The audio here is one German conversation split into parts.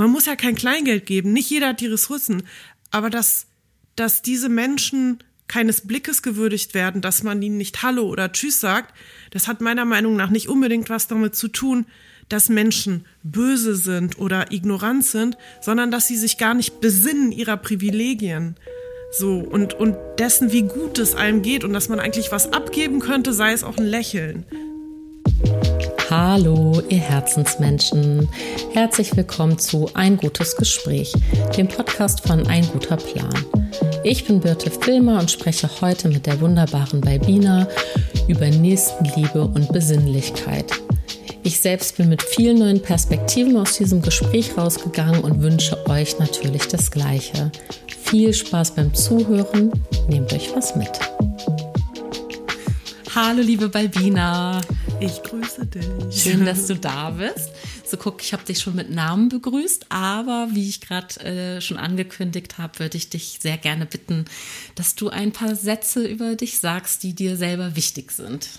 man muss ja kein Kleingeld geben, nicht jeder hat die Ressourcen, aber dass, dass diese Menschen keines Blickes gewürdigt werden, dass man ihnen nicht Hallo oder Tschüss sagt, das hat meiner Meinung nach nicht unbedingt was damit zu tun, dass Menschen böse sind oder ignorant sind, sondern dass sie sich gar nicht besinnen ihrer Privilegien. So, und, und dessen, wie gut es einem geht und dass man eigentlich was abgeben könnte, sei es auch ein Lächeln. Hallo, ihr Herzensmenschen. Herzlich willkommen zu Ein gutes Gespräch, dem Podcast von Ein guter Plan. Ich bin Birte Filmer und spreche heute mit der wunderbaren Balbina über Nächstenliebe und Besinnlichkeit. Ich selbst bin mit vielen neuen Perspektiven aus diesem Gespräch rausgegangen und wünsche euch natürlich das Gleiche. Viel Spaß beim Zuhören, nehmt euch was mit. Hallo liebe Balbina. Ich grüße dich. Schön, dass du da bist. So guck, ich habe dich schon mit Namen begrüßt, aber wie ich gerade äh, schon angekündigt habe, würde ich dich sehr gerne bitten, dass du ein paar Sätze über dich sagst, die dir selber wichtig sind.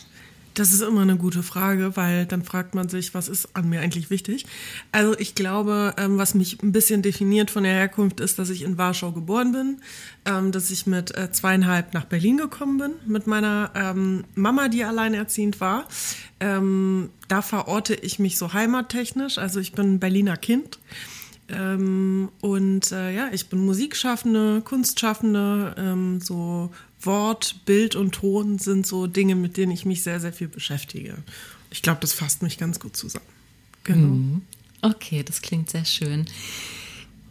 Das ist immer eine gute Frage, weil dann fragt man sich, was ist an mir eigentlich wichtig? Also ich glaube, ähm, was mich ein bisschen definiert von der Herkunft ist, dass ich in Warschau geboren bin, ähm, dass ich mit äh, zweieinhalb nach Berlin gekommen bin, mit meiner ähm, Mama, die alleinerziehend war. Da verorte ich mich so heimattechnisch, also ich bin ein Berliner Kind. Und äh, ja, ich bin Musikschaffende, Kunstschaffende, so Wort, Bild und Ton sind so Dinge, mit denen ich mich sehr, sehr viel beschäftige. Ich glaube, das fasst mich ganz gut zusammen. Genau. Mhm. Okay, das klingt sehr schön.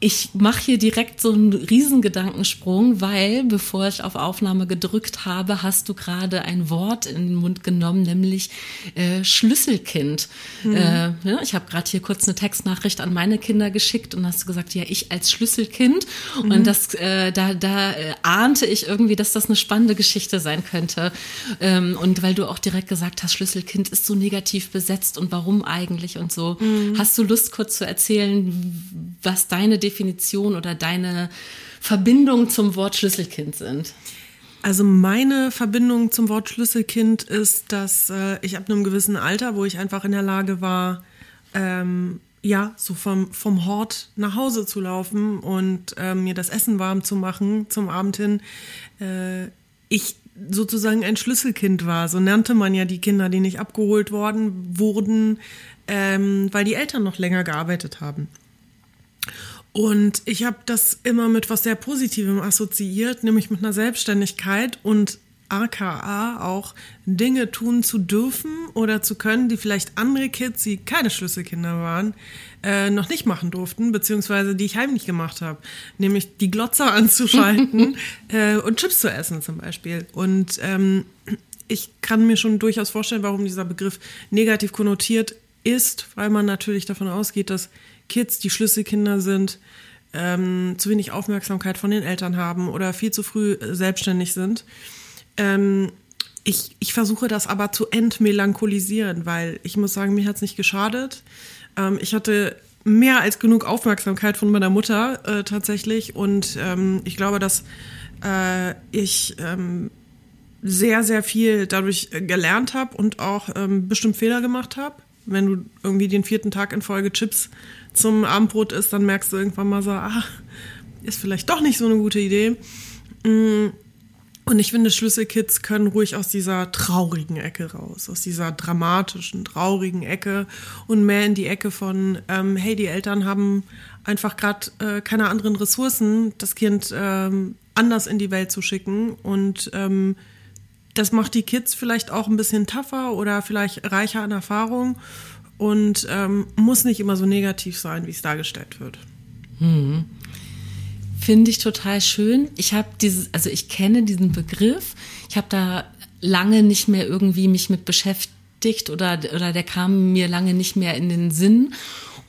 Ich mache hier direkt so einen Riesengedankensprung, weil bevor ich auf Aufnahme gedrückt habe, hast du gerade ein Wort in den Mund genommen, nämlich äh, Schlüsselkind. Mhm. Äh, ja, ich habe gerade hier kurz eine Textnachricht an meine Kinder geschickt und hast gesagt, ja, ich als Schlüsselkind. Mhm. Und das, äh, da, da äh, ahnte ich irgendwie, dass das eine spannende Geschichte sein könnte. Ähm, und weil du auch direkt gesagt hast, Schlüsselkind ist so negativ besetzt und warum eigentlich und so. Mhm. Hast du Lust, kurz zu erzählen, was deine Definition oder deine Verbindung zum Wort Schlüsselkind sind? Also meine Verbindung zum Wort Schlüsselkind ist, dass äh, ich ab einem gewissen Alter, wo ich einfach in der Lage war, ähm, ja, so vom, vom Hort nach Hause zu laufen und äh, mir das Essen warm zu machen zum Abend hin, äh, ich sozusagen ein Schlüsselkind war. So nannte man ja die Kinder, die nicht abgeholt worden wurden, ähm, weil die Eltern noch länger gearbeitet haben. Und ich habe das immer mit was sehr Positivem assoziiert, nämlich mit einer Selbstständigkeit und aka auch Dinge tun zu dürfen oder zu können, die vielleicht andere Kids, die keine Schlüsselkinder waren, äh, noch nicht machen durften, beziehungsweise die ich heimlich gemacht habe. Nämlich die Glotzer anzuschalten äh, und Chips zu essen zum Beispiel. Und ähm, ich kann mir schon durchaus vorstellen, warum dieser Begriff negativ konnotiert ist, weil man natürlich davon ausgeht, dass Kids, die Schlüsselkinder sind, ähm, zu wenig Aufmerksamkeit von den Eltern haben oder viel zu früh äh, selbstständig sind. Ähm, ich, ich versuche das aber zu entmelancholisieren, weil ich muss sagen, mir hat es nicht geschadet. Ähm, ich hatte mehr als genug Aufmerksamkeit von meiner Mutter äh, tatsächlich und ähm, ich glaube, dass äh, ich ähm, sehr, sehr viel dadurch äh, gelernt habe und auch ähm, bestimmt Fehler gemacht habe. Wenn du irgendwie den vierten Tag in Folge Chips zum Abendbrot isst, dann merkst du irgendwann mal so, ah, ist vielleicht doch nicht so eine gute Idee. Mm. Und ich finde, Schlüsselkids können ruhig aus dieser traurigen Ecke raus, aus dieser dramatischen, traurigen Ecke und mehr in die Ecke von, ähm, hey, die Eltern haben einfach gerade äh, keine anderen Ressourcen, das Kind ähm, anders in die Welt zu schicken. Und ähm, das macht die Kids vielleicht auch ein bisschen tougher oder vielleicht reicher an Erfahrung und ähm, muss nicht immer so negativ sein, wie es dargestellt wird. Hm. Finde ich total schön. Ich habe dieses, also ich kenne diesen Begriff. Ich habe da lange nicht mehr irgendwie mich mit beschäftigt oder, oder der kam mir lange nicht mehr in den Sinn.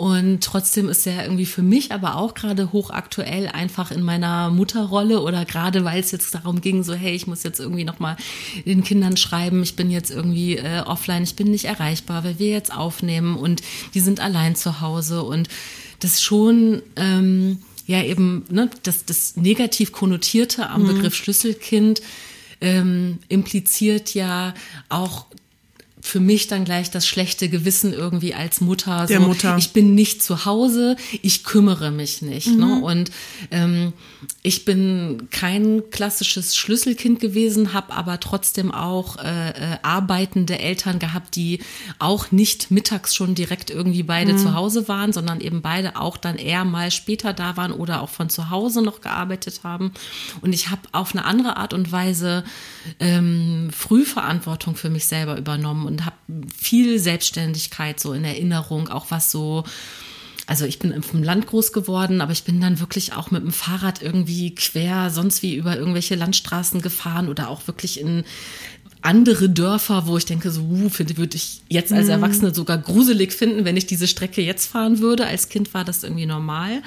Und trotzdem ist er irgendwie für mich aber auch gerade hochaktuell einfach in meiner Mutterrolle oder gerade weil es jetzt darum ging, so hey, ich muss jetzt irgendwie nochmal den Kindern schreiben, ich bin jetzt irgendwie äh, offline, ich bin nicht erreichbar, weil wir jetzt aufnehmen und die sind allein zu Hause und das schon ähm, ja eben ne, das, das negativ konnotierte am mhm. Begriff Schlüsselkind ähm, impliziert ja auch für mich dann gleich das schlechte Gewissen irgendwie als Mutter. Der so, Mutter. Ich bin nicht zu Hause, ich kümmere mich nicht. Ne? Mhm. Und ähm, ich bin kein klassisches Schlüsselkind gewesen, habe aber trotzdem auch äh, äh, arbeitende Eltern gehabt, die auch nicht mittags schon direkt irgendwie beide Mhm. zu Hause waren, sondern eben beide auch dann eher mal später da waren oder auch von zu Hause noch gearbeitet haben. Und ich habe auf eine andere Art und Weise ähm, Frühverantwortung für mich selber übernommen und habe viel Selbstständigkeit so in Erinnerung, auch was so also ich bin im Land groß geworden, aber ich bin dann wirklich auch mit dem Fahrrad irgendwie quer, sonst wie über irgendwelche Landstraßen gefahren oder auch wirklich in andere Dörfer, wo ich denke, so, uh, finde, würde ich jetzt als Erwachsene sogar gruselig finden, wenn ich diese Strecke jetzt fahren würde. Als Kind war das irgendwie normal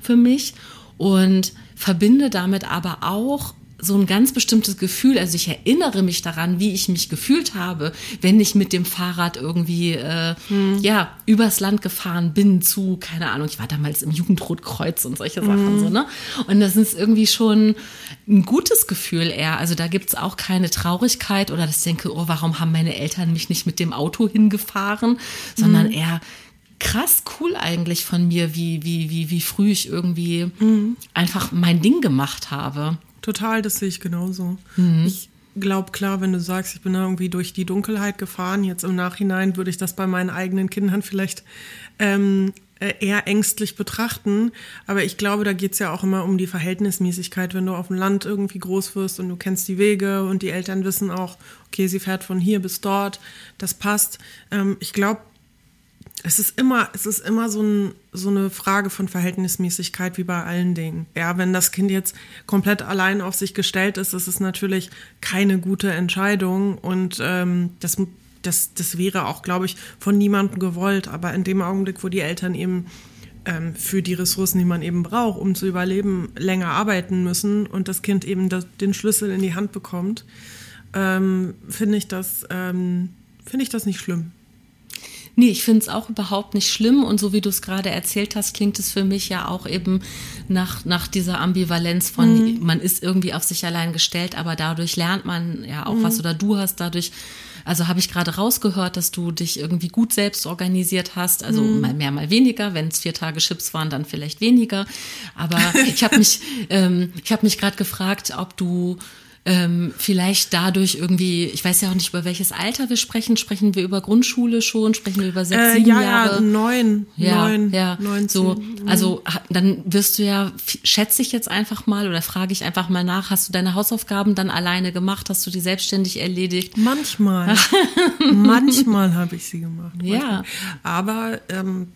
für mich und verbinde damit aber auch so ein ganz bestimmtes Gefühl. Also ich erinnere mich daran, wie ich mich gefühlt habe, wenn ich mit dem Fahrrad irgendwie äh, ja übers Land gefahren bin zu, keine Ahnung, ich war damals im Jugendrotkreuz und solche Sachen so, ne? Und das ist irgendwie schon ein gutes Gefühl eher. Also da gibt's auch keine Traurigkeit oder ich denke, oh, warum haben meine Eltern mich nicht mit dem Auto hingefahren, sondern eher krass cool eigentlich von mir, wie, wie, wie, wie früh ich irgendwie einfach mein Ding gemacht habe. Total, das sehe ich genauso. Mhm. Ich glaube, klar, wenn du sagst, ich bin da irgendwie durch die Dunkelheit gefahren, jetzt im Nachhinein würde ich das bei meinen eigenen Kindern vielleicht ähm, äh, eher ängstlich betrachten. Aber ich glaube, da geht's ja auch immer um die Verhältnismäßigkeit, wenn du auf dem Land irgendwie groß wirst und du kennst die Wege und die Eltern wissen auch, okay, sie fährt von hier bis dort, das passt. Ähm, ich glaube, es ist immer, es ist immer so, ein, so eine Frage von Verhältnismäßigkeit wie bei allen Dingen. Ja, wenn das Kind jetzt komplett allein auf sich gestellt ist, ist es natürlich keine gute Entscheidung und ähm, das, das, das wäre auch, glaube ich, von niemandem gewollt. Aber in dem Augenblick, wo die Eltern eben ähm, für die Ressourcen, die man eben braucht, um zu überleben, länger arbeiten müssen und das Kind eben das, den Schlüssel in die Hand bekommt, ähm, finde ich das, ähm, finde ich das nicht schlimm. Nee, ich finde es auch überhaupt nicht schlimm. Und so wie du es gerade erzählt hast, klingt es für mich ja auch eben nach, nach dieser Ambivalenz von, man ist irgendwie auf sich allein gestellt, aber dadurch lernt man ja auch was oder du hast dadurch, also habe ich gerade rausgehört, dass du dich irgendwie gut selbst organisiert hast, also mal mehr, mal weniger, wenn es vier Tage Chips waren, dann vielleicht weniger, aber ich habe mich, ähm, ich habe mich gerade gefragt, ob du ähm, vielleicht dadurch irgendwie, ich weiß ja auch nicht, über welches Alter wir sprechen. Sprechen wir über Grundschule schon? Sprechen wir über sechs, Äh, sieben ja, Jahre? ja, neun, Ja, neun, ja, 19. so, also ha- dann wirst du ja, schätze ich jetzt einfach mal oder frage ich einfach mal nach, hast du deine Hausaufgaben dann alleine gemacht, hast du die selbstständig erledigt? Manchmal. Manchmal habe ich sie gemacht. Ja. Manchmal. Aber ähm,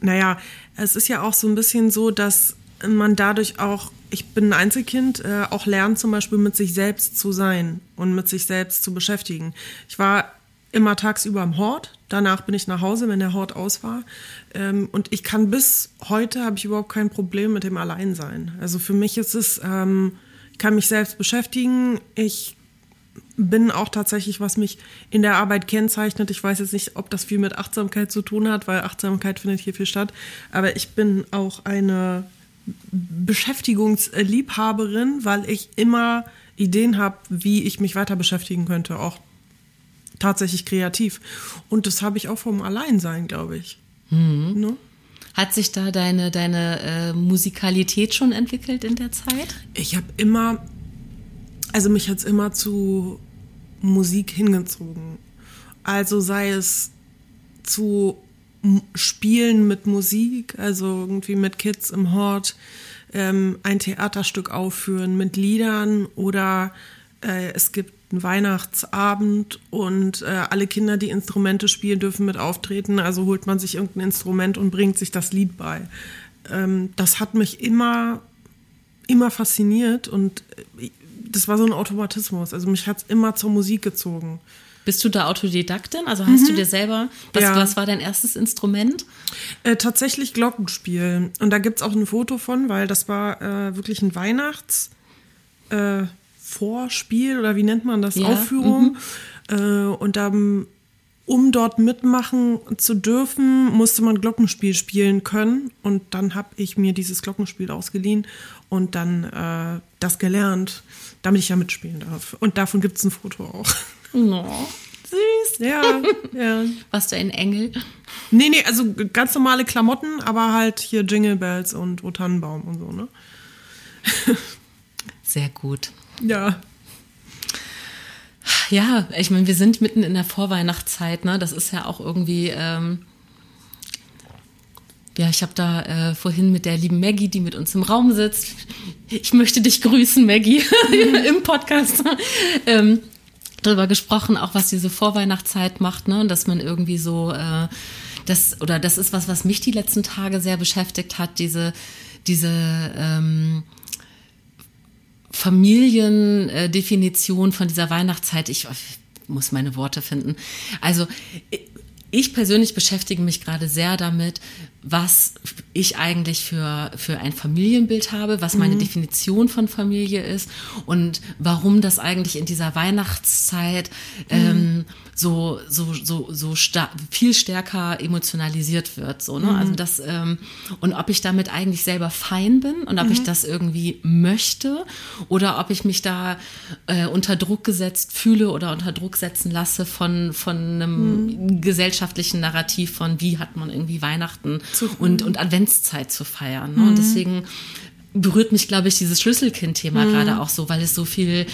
naja, es ist ja auch so ein bisschen so, dass man dadurch auch, ich bin ein Einzelkind, äh, auch lernt zum Beispiel mit sich selbst zu sein und mit sich selbst zu beschäftigen. Ich war immer tagsüber im Hort, danach bin ich nach Hause, wenn der Hort aus war. Ähm, und ich kann bis heute, habe ich überhaupt kein Problem mit dem Alleinsein. Also für mich ist es, ähm, ich kann mich selbst beschäftigen, ich bin auch tatsächlich, was mich in der Arbeit kennzeichnet. Ich weiß jetzt nicht, ob das viel mit Achtsamkeit zu tun hat, weil Achtsamkeit findet hier viel statt. Aber ich bin auch eine Beschäftigungsliebhaberin, weil ich immer Ideen habe, wie ich mich weiter beschäftigen könnte, auch tatsächlich kreativ. Und das habe ich auch vom Alleinsein, glaube ich. Ne? Hat sich da deine, deine äh, Musikalität schon entwickelt in der Zeit? Ich habe immer, also mich hat's immer zu Musik hingezogen. Also sei es zu Spielen mit Musik, also irgendwie mit Kids im Hort, ähm, ein Theaterstück aufführen mit Liedern oder äh, es gibt einen Weihnachtsabend und äh, alle Kinder, die Instrumente spielen, dürfen mit auftreten. Also holt man sich irgendein Instrument und bringt sich das Lied bei. Ähm, das hat mich immer immer fasziniert und äh, das war so ein Automatismus. Also mich hat's immer zur Musik gezogen. Bist du da Autodidaktin? Also hast du dir selber, was, Ja. was war dein erstes Instrument? Äh, tatsächlich Glockenspiel. Und da gibt's auch ein Foto von, weil das war äh, wirklich ein Weihnachts äh, Vorspiel oder wie nennt man das? Ja, Aufführung. Äh, und dann, um dort mitmachen zu dürfen, musste man Glockenspiel spielen können. Und dann habe ich mir dieses Glockenspiel ausgeliehen und dann äh, das gelernt, damit ich ja mitspielen darf. Und davon gibt's ein Foto auch. Oh, süß. Ja, ja. Warst du ein Engel? Nee, nee, also ganz normale Klamotten, aber halt hier Jingle Bells und O Tannenbaum und so, ne? Sehr gut. Ja. Ja, ich meine, wir sind mitten in der Vorweihnachtszeit, ne? Das ist ja auch irgendwie. Ähm ja, ich habe da äh, vorhin mit der lieben Maggie, die mit uns im Raum sitzt. Ich möchte dich grüßen, Maggie, im Podcast. ähm, darüber gesprochen, auch was diese Vorweihnachtszeit macht, ne? Dass man irgendwie so äh, das oder das ist was, was mich die letzten Tage sehr beschäftigt hat, diese diese ähm, Familiendefinition von dieser Weihnachtszeit. Ich, ich muss meine Worte finden. Also ich persönlich beschäftige mich gerade sehr damit, was ich eigentlich für, für ein Familienbild habe, was meine mhm. Definition von Familie ist und warum das eigentlich in dieser Weihnachtszeit mhm. ähm, so, so, so, so star viel stärker emotionalisiert wird. So, ne? Mhm. Also das, ähm, und ob ich damit eigentlich selber fein bin und ob ich mhm. das irgendwie möchte oder ob ich mich da äh, unter Druck gesetzt fühle oder unter Druck setzen lasse von, von einem mhm. gesellschaftlichen Narrativ von wie hat man irgendwie Weihnachten und, und Adventszeit zu feiern. Ne? Und mhm. deswegen berührt mich, glaube ich, dieses Schlüsselkind-Thema mhm. gerade auch so, weil es so viel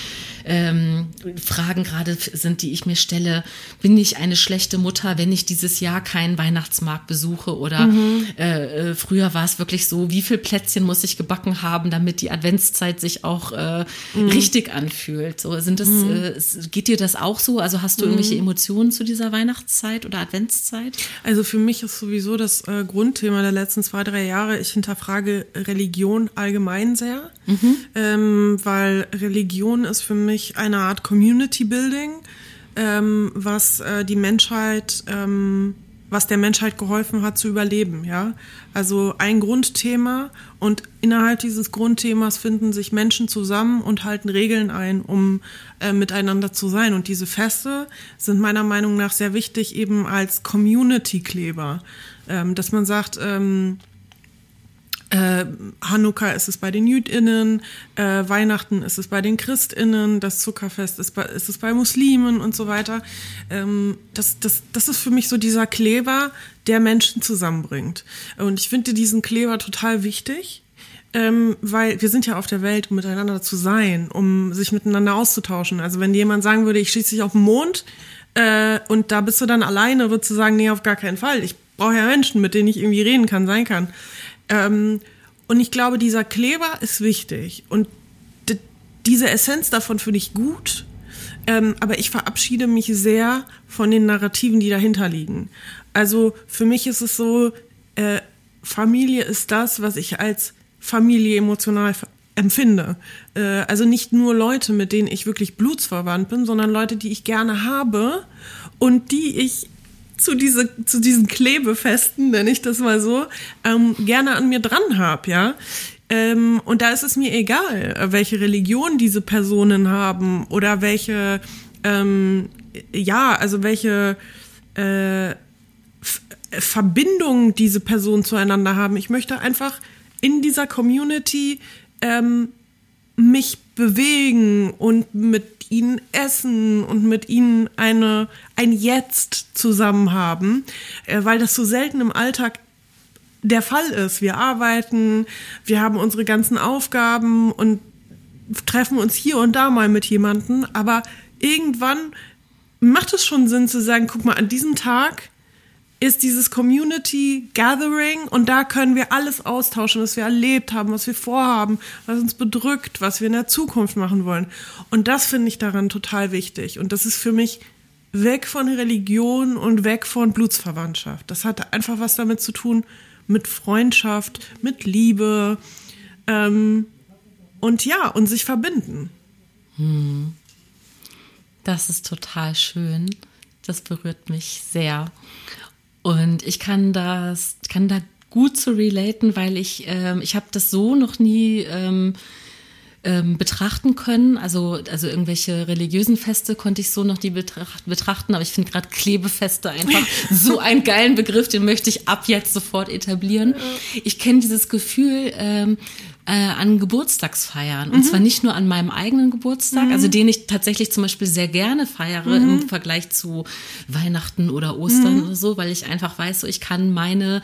ähm, Fragen gerade sind, die ich mir stelle. Bin ich eine schlechte Mutter, wenn ich dieses Jahr keinen Weihnachtsmarkt besuche? Oder mhm. äh, äh, früher war es wirklich so, wie viel Plätzchen muss ich gebacken haben, damit die Adventszeit sich auch äh, mhm. richtig anfühlt? So sind das, mhm. äh, geht dir das auch so? Also hast du irgendwelche mhm. Emotionen zu dieser Weihnachtszeit oder Adventszeit? Also für mich ist sowieso das äh, Grundthema der letzten zwei, drei Jahre, ich hinterfrage Religion allgemein sehr, mhm. ähm, weil Religion ist für mich eine Art Community Building, ähm, was äh, die Menschheit, ähm, was der Menschheit geholfen hat zu überleben, ja. Also ein Grundthema und innerhalb dieses Grundthemas finden sich Menschen zusammen und halten Regeln ein, um äh, miteinander zu sein. Und diese Feste sind meiner Meinung nach sehr wichtig eben als Community-Kleber, ähm, dass man sagt, ähm, äh, Hanukkah ist es bei den JüdInnen, äh, Weihnachten ist es bei den ChristInnen, das Zuckerfest ist, bei, ist es bei Muslimen und so weiter. Ähm, das, das, das ist für mich so dieser Kleber, der Menschen zusammenbringt. Und ich finde diesen Kleber total wichtig. Ähm, weil wir sind ja auf der Welt, um miteinander zu sein, um sich miteinander auszutauschen. Also wenn jemand sagen würde, ich schieße dich auf den Mond äh, und da bist du dann alleine, würdest du sagen, nee, auf gar keinen Fall. Ich brauche ja Menschen, mit denen ich irgendwie reden kann, sein kann. Ähm, und ich glaube, dieser Kleber ist wichtig. Und diese Essenz davon finde ich gut. Ähm, aber ich verabschiede mich sehr von den Narrativen, die dahinter liegen. Also für mich ist es so, äh, Familie ist das, was ich als Familie emotional empfinde. Äh, also nicht nur Leute, mit denen ich wirklich blutsverwandt bin, sondern Leute, die ich gerne habe und die ich zu, diese, zu diesen Klebefesten, nenne ich das mal so, ähm, gerne an mir dran habe, ja. Ähm, und da ist es mir egal, welche Religion diese Personen haben oder welche, ähm, ja, also welche äh, Verbindungen diese Personen zueinander haben. Ich möchte einfach in dieser Community ähm, mich bewegen und mit ihnen essen und mit ihnen eine, ein Jetzt zusammen haben, äh, weil das so selten im Alltag der Fall ist. Wir arbeiten, wir haben unsere ganzen Aufgaben und treffen uns hier und da mal mit jemandem, aber irgendwann macht es schon Sinn zu sagen, guck mal, an diesem Tag ist dieses Community Gathering und da können wir alles austauschen, was wir erlebt haben, was wir vorhaben, was uns bedrückt, was wir in der Zukunft machen wollen. Und das finde ich daran total wichtig. Und das ist für mich weg von Religion und weg von Blutsverwandtschaft. Das hat einfach was damit zu tun mit Freundschaft, mit Liebe ähm, und ja, und sich verbinden. Hm. Das ist total schön. Das berührt mich sehr. Und ich kann das, kann da gut zu relaten, weil ich, ähm, ich habe das so noch nie ähm, ähm, betrachten können. Also, also irgendwelche religiösen Feste konnte ich so noch nie betracht, betrachten, aber ich finde gerade Klebefeste einfach so einen geilen Begriff, den möchte ich ab jetzt sofort etablieren. Ich kenne dieses Gefühl, ähm, äh, an Geburtstagsfeiern. Und mhm. zwar nicht nur an meinem eigenen Geburtstag, mhm. also den ich tatsächlich zum Beispiel sehr gerne feiere mhm. im Vergleich zu Weihnachten oder Ostern mhm. oder so, weil ich einfach weiß, so ich kann meine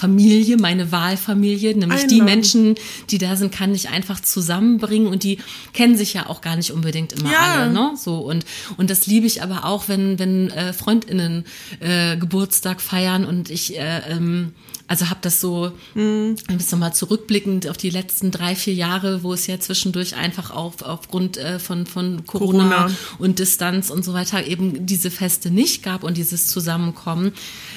Familie, meine Wahlfamilie, nämlich die Menschen, die da sind, kann ich einfach zusammenbringen und die kennen sich ja auch gar nicht unbedingt immer ja. alle, ne? So und und das liebe ich aber auch, wenn wenn äh, Freundinnen äh, Geburtstag feiern und ich äh, ähm, also habe das so mhm. ein bisschen mal zurückblickend auf die letzten drei, vier Jahre, wo es ja zwischendurch einfach auf, aufgrund äh, von, von Corona, Corona, und Distanz und so weiter eben diese Feste nicht gab und dieses Zusammenkommen,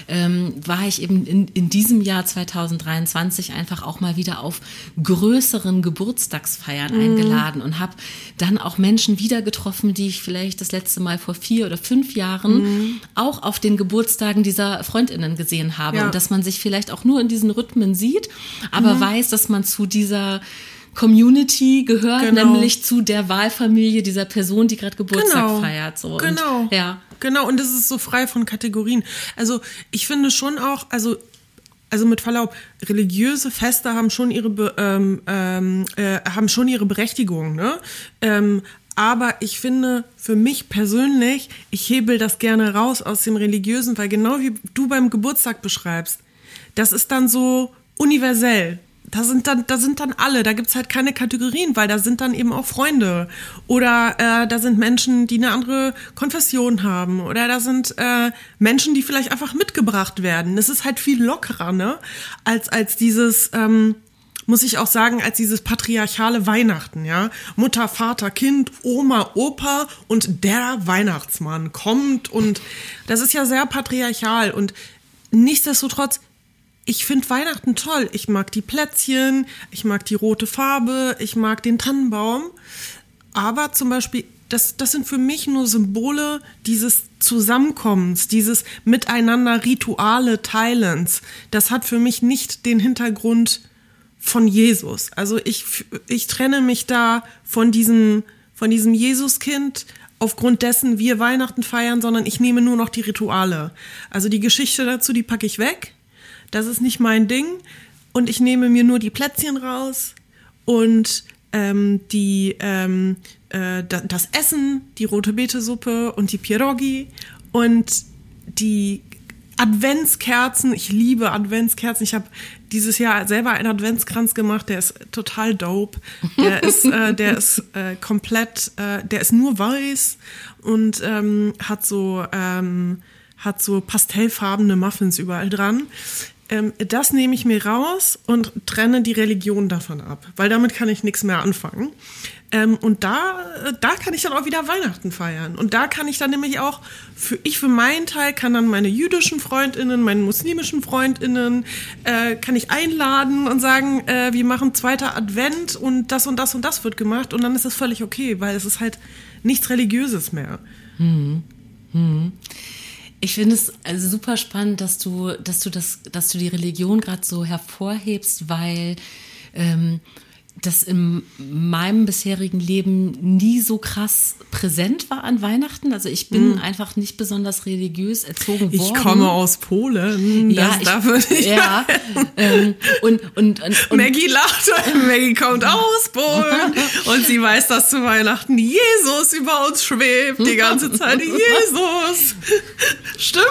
ähm, war ich eben in, in diesem Jahr 2023 einfach auch mal wieder auf größeren Geburtstagsfeiern mhm. eingeladen und habe dann auch Menschen wieder getroffen, die ich vielleicht das letzte Mal vor vier oder fünf Jahren mhm. auch auf den Geburtstagen dieser Freundinnen gesehen habe ja. und dass man sich vielleicht auch nur in diesen Rhythmen sieht, aber mhm. weiß, dass man zu dieser Community gehört, genau. nämlich zu der Wahlfamilie dieser Person, die gerade Geburtstag genau. feiert. So. Genau. Und, ja. Genau, und das ist so frei von Kategorien. Also ich finde schon auch, also also mit Verlaub, religiöse Feste haben schon ihre ähm, ähm, äh, haben schon ihre Berechtigung, ne? Ähm, aber ich finde, für mich persönlich, ich hebel das gerne raus aus dem Religiösen, weil genau wie du beim Geburtstag beschreibst, das ist dann so universell. Da sind dann, da sind dann alle, da gibt's halt keine Kategorien, weil da sind dann eben auch Freunde. Oder äh, da sind Menschen, die eine andere Konfession haben. Oder da sind äh, Menschen, die vielleicht einfach mitgebracht werden. Das ist halt viel lockerer, ne? Als, als dieses, ähm, muss ich auch sagen, als dieses patriarchale Weihnachten, ja. Mutter, Vater, Kind, Oma, Opa und der Weihnachtsmann kommt und das ist ja sehr patriarchal und nichtsdestotrotz ich finde Weihnachten toll. Ich mag die Plätzchen, ich mag die rote Farbe, ich mag den Tannenbaum. Aber zum Beispiel, das, das sind für mich nur Symbole dieses Zusammenkommens, dieses Miteinander Rituale Teilens. Das hat für mich nicht den Hintergrund von Jesus. Also ich, ich trenne mich da von diesem, von diesem Jesuskind aufgrund dessen wir Weihnachten feiern, sondern ich nehme nur noch die Rituale. Also die Geschichte dazu, die packe ich weg das ist nicht mein Ding und ich nehme mir nur die Plätzchen raus und ähm, die ähm, äh, das Essen, die rote Betesuppe und die Pierogi und die Adventskerzen. Ich liebe Adventskerzen. Ich habe dieses Jahr selber einen Adventskranz gemacht. Der ist total dope. Der ist, äh, der ist äh, komplett, äh, der ist nur weiß und ähm, hat so ähm, hat so pastellfarbene Muffins überall dran ähm, das nehme ich mir raus und trenne die Religion davon ab, weil damit kann ich nichts mehr anfangen. Ähm, und da, da kann ich dann auch wieder Weihnachten feiern. Und da kann ich dann nämlich auch, für ich für meinen Teil kann dann meine jüdischen Freundinnen, meine muslimischen Freundinnen, äh, kann ich einladen und sagen, äh, wir machen zweiter Advent und das und das und das wird gemacht. Und dann ist das völlig okay, weil es ist halt nichts Religiöses mehr. Hm. Hm. Ich finde es also super spannend, dass du, dass du das, dass du die Religion gerade so hervorhebst, weil ähm, das in meinem bisherigen Leben nie so krass präsent war an Weihnachten. Also ich bin mm. einfach nicht besonders religiös erzogen worden. Ich komme aus Polen. Ja, das darf ich ja. Ähm, und, und, und, und, Maggie lacht. Maggie kommt aus Polen und sie weiß, dass zu Weihnachten Jesus über uns schwebt die ganze Zeit. Jesus. Stimmt?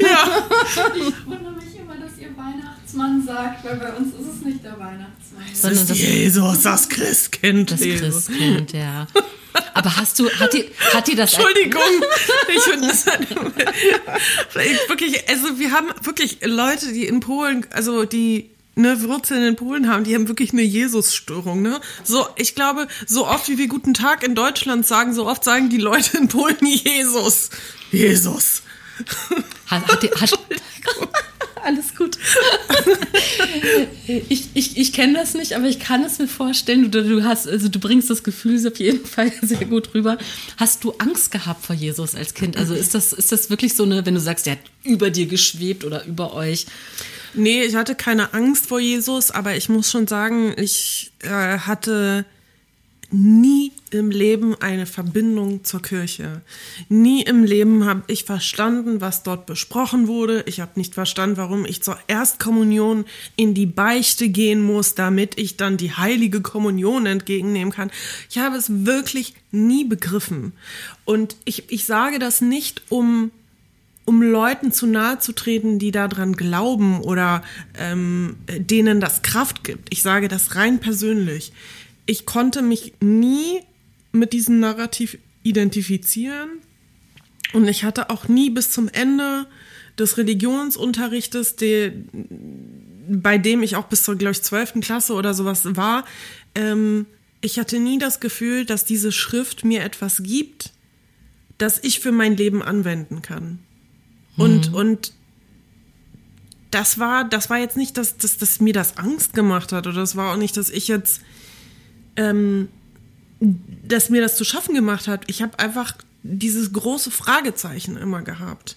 Ja. Ich wundere mich immer, dass ihr Weihnachtsmann sagt, weil bei uns ist es nicht der Weihnachtsmann. Es ist das Jesus, das Christkind. Das Jesus. Christkind, ja. Aber hast du, hat die, hat die das? Entschuldigung, ich finde das halt, wirklich, also wir haben wirklich Leute, die in Polen, also die ne, Wurzeln in Polen haben, die haben wirklich eine Jesus-Störung, ne? So, ich glaube, so oft wie wir Guten Tag in Deutschland sagen, so oft sagen die Leute in Polen Jesus. Jesus. Hat, hat, die, hat, alles gut. ich ich, ich kenne das nicht, aber ich kann es mir vorstellen. Du, du, hast, also du bringst das Gefühl auf jeden Fall sehr gut rüber. Hast du Angst gehabt vor Jesus als Kind? Also ist das, ist das wirklich so eine, wenn du sagst, der hat über dir geschwebt oder über euch? Nee, ich hatte keine Angst vor Jesus, aber ich muss schon sagen, ich äh, hatte nie im Leben eine Verbindung zur Kirche. Nie im Leben habe ich verstanden, was dort besprochen wurde. Ich habe nicht verstanden, warum ich zur Erstkommunion in die Beichte gehen muss, damit ich dann die heilige Kommunion entgegennehmen kann. Ich habe es wirklich nie begriffen. Und ich, ich sage das nicht, um um Leuten zu nahe zu treten, die daran glauben oder ähm, denen das Kraft gibt. Ich sage das rein persönlich. Ich konnte mich nie mit diesem Narrativ identifizieren und ich hatte auch nie bis zum Ende des Religionsunterrichtes, die, bei dem ich auch bis zur, glaube ich, 12. Klasse oder sowas war, ähm, ich hatte nie das Gefühl, dass diese Schrift mir etwas gibt, das ich für mein Leben anwenden kann. Und, mhm. und das war, das war jetzt nicht, dass, dass, dass mir das Angst gemacht hat oder das war auch nicht, dass ich jetzt, ähm, dass mir das zu schaffen gemacht hat. Ich habe einfach dieses große Fragezeichen immer gehabt.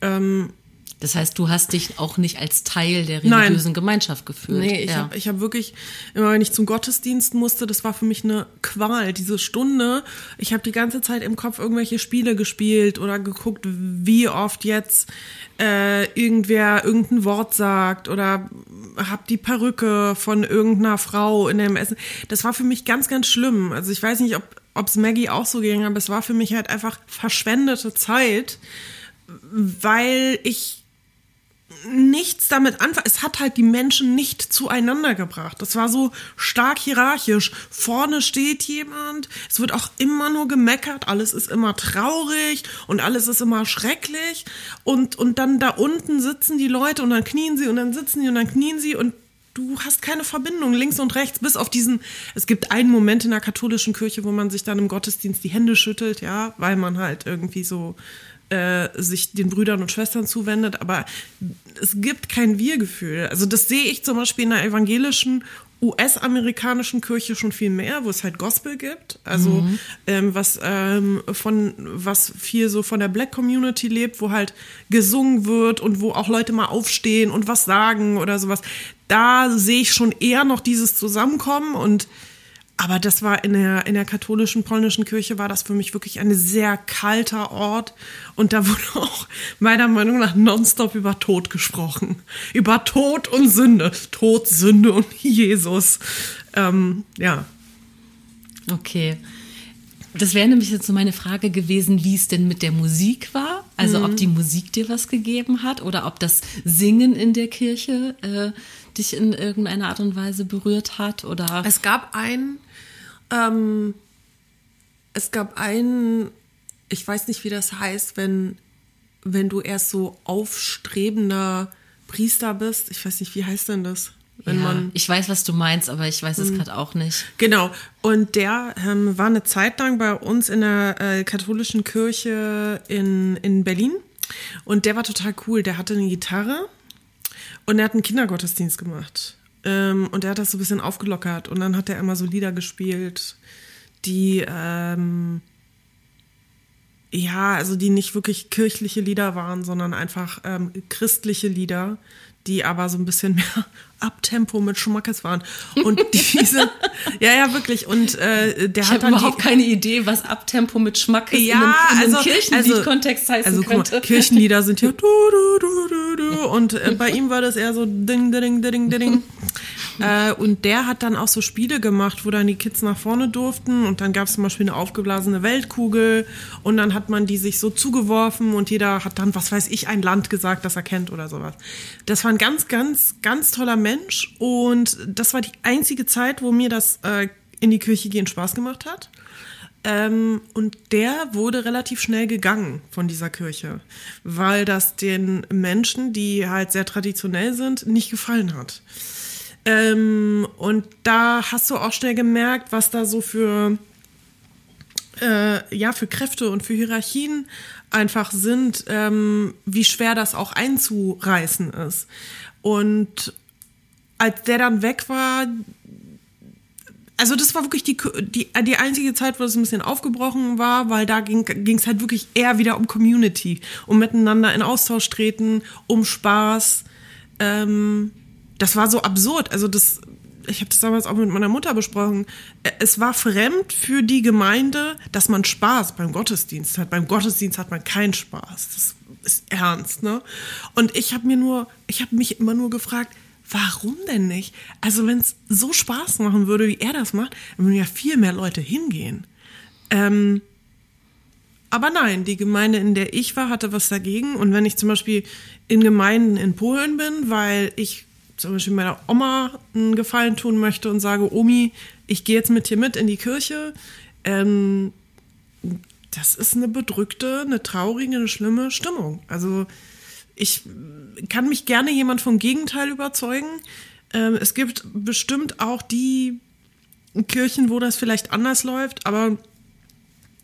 Ähm, das heißt, du hast dich auch nicht als Teil der religiösen Nein. Gemeinschaft gefühlt. Nee, ich ja. habe hab wirklich, immer wenn ich zum Gottesdienst musste, das war für mich eine Qual. Diese Stunde, ich habe die ganze Zeit im Kopf irgendwelche Spiele gespielt oder geguckt, wie oft jetzt äh, irgendwer irgendein Wort sagt oder hab die Perücke von irgendeiner Frau in dem Essen. Das war für mich ganz, ganz schlimm. Also ich weiß nicht, ob es Maggie auch so ging, aber es war für mich halt einfach verschwendete Zeit, weil ich nichts damit anfangen. Es hat halt die Menschen nicht zueinander gebracht. Das war so stark hierarchisch. Vorne steht jemand, es wird auch immer nur gemeckert, alles ist immer traurig und alles ist immer schrecklich. Und, und dann da unten sitzen die Leute und dann knien sie und dann sitzen sie und dann knien sie und du hast keine Verbindung links und rechts, bis auf diesen, es gibt einen Moment in der katholischen Kirche, wo man sich dann im Gottesdienst die Hände schüttelt, ja, weil man halt irgendwie so äh, sich den Brüdern und Schwestern zuwendet, aber es gibt kein Wir-Gefühl. Also das sehe ich zum Beispiel in der evangelischen US-amerikanischen Kirche schon viel mehr, wo es halt Gospel gibt, also mhm. ähm, was ähm, von was viel so von der Black Community lebt, wo halt gesungen wird und wo auch Leute mal aufstehen und was sagen oder sowas. Da sehe ich schon eher noch dieses Zusammenkommen und aber das war in der, in der katholischen polnischen Kirche war das für mich wirklich ein sehr kalter Ort. Und da wurde auch meiner Meinung nach nonstop über Tod gesprochen. Über Tod und Sünde. Tod, Sünde und Jesus. Ähm, ja. Okay. Das wäre nämlich jetzt so meine Frage gewesen, wie es denn mit der Musik war. Also mhm. ob die Musik dir was gegeben hat oder ob das Singen in der Kirche äh, dich in irgendeiner Art und Weise berührt hat. Oder es gab einen ähm, es gab einen, ich weiß nicht, wie das heißt, wenn, wenn du erst so aufstrebender Priester bist. Ich weiß nicht, wie heißt denn das? Wenn ja, man, ich weiß, was du meinst, aber ich weiß es hm. gerade auch nicht. Genau. Und der ähm, war eine Zeit lang bei uns in der äh, katholischen Kirche in, in Berlin. Und der war total cool. Der hatte eine Gitarre und er hat einen Kindergottesdienst gemacht. Ähm, und er hat das so ein bisschen aufgelockert. Und dann hat er immer so Lieder gespielt, die ähm, ja, also die nicht wirklich kirchliche Lieder waren, sondern einfach ähm, christliche Lieder, die aber so ein bisschen mehr Abtempo mit Schmackes waren. Und diese, ja, ja, wirklich. Und äh, der ich hat dann überhaupt die, keine Idee, was Abtempo mit Schmackes ja, in einem, in also, Kirchenlied-Kontext heißen also, könnte. Mal, Kirchenlieder sind ja du, du, du, du, du. Und äh, bei ihm war das eher so ding, ding, ding, ding, ding. Äh, und der hat dann auch so Spiele gemacht, wo dann die Kids nach vorne durften und dann gab es zum Beispiel eine aufgeblasene Weltkugel und dann hat man die sich so zugeworfen und jeder hat dann, was weiß ich, ein Land gesagt, das er kennt oder sowas. Das war ein ganz, ganz, ganz toller Mensch und das war die einzige Zeit, wo mir das äh, in die Kirche gehen Spaß gemacht hat. Ähm, und der wurde relativ schnell gegangen von dieser Kirche, weil das den Menschen, die halt sehr traditionell sind, nicht gefallen hat. Ähm, und da hast du auch schnell gemerkt, was da so für, äh, ja, für Kräfte und für Hierarchien einfach sind, ähm, wie schwer das auch einzureißen ist. Und als der dann weg war, also das war wirklich die, die, die einzige Zeit, wo es ein bisschen aufgebrochen war, weil da ging es halt wirklich eher wieder um Community, um miteinander in Austausch treten, um Spaß. Ähm, das war so absurd. Also das ich habe das damals auch mit meiner Mutter besprochen, äh, es war fremd für die Gemeinde, dass man Spaß beim Gottesdienst hat. Beim Gottesdienst hat man keinen Spaß. Das ist ernst, ne? Und ich habe mir nur, ich habe mich immer nur gefragt, warum denn nicht? Also wenn es so Spaß machen würde, wie er das macht, dann würden ja viel mehr Leute hingehen. Ähm, aber nein, die Gemeinde, in der ich war, hatte was dagegen. Und wenn ich zum Beispiel in Gemeinden in Polen bin, weil ich zum Beispiel meiner Oma einen Gefallen tun möchte und sage, Omi, ich gehe jetzt mit dir mit in die Kirche, ähm, das ist eine bedrückte, eine traurige, eine schlimme Stimmung. Also ich kann mich gerne jemand vom Gegenteil überzeugen. Ähm, es gibt bestimmt auch die Kirchen, wo das vielleicht anders läuft, aber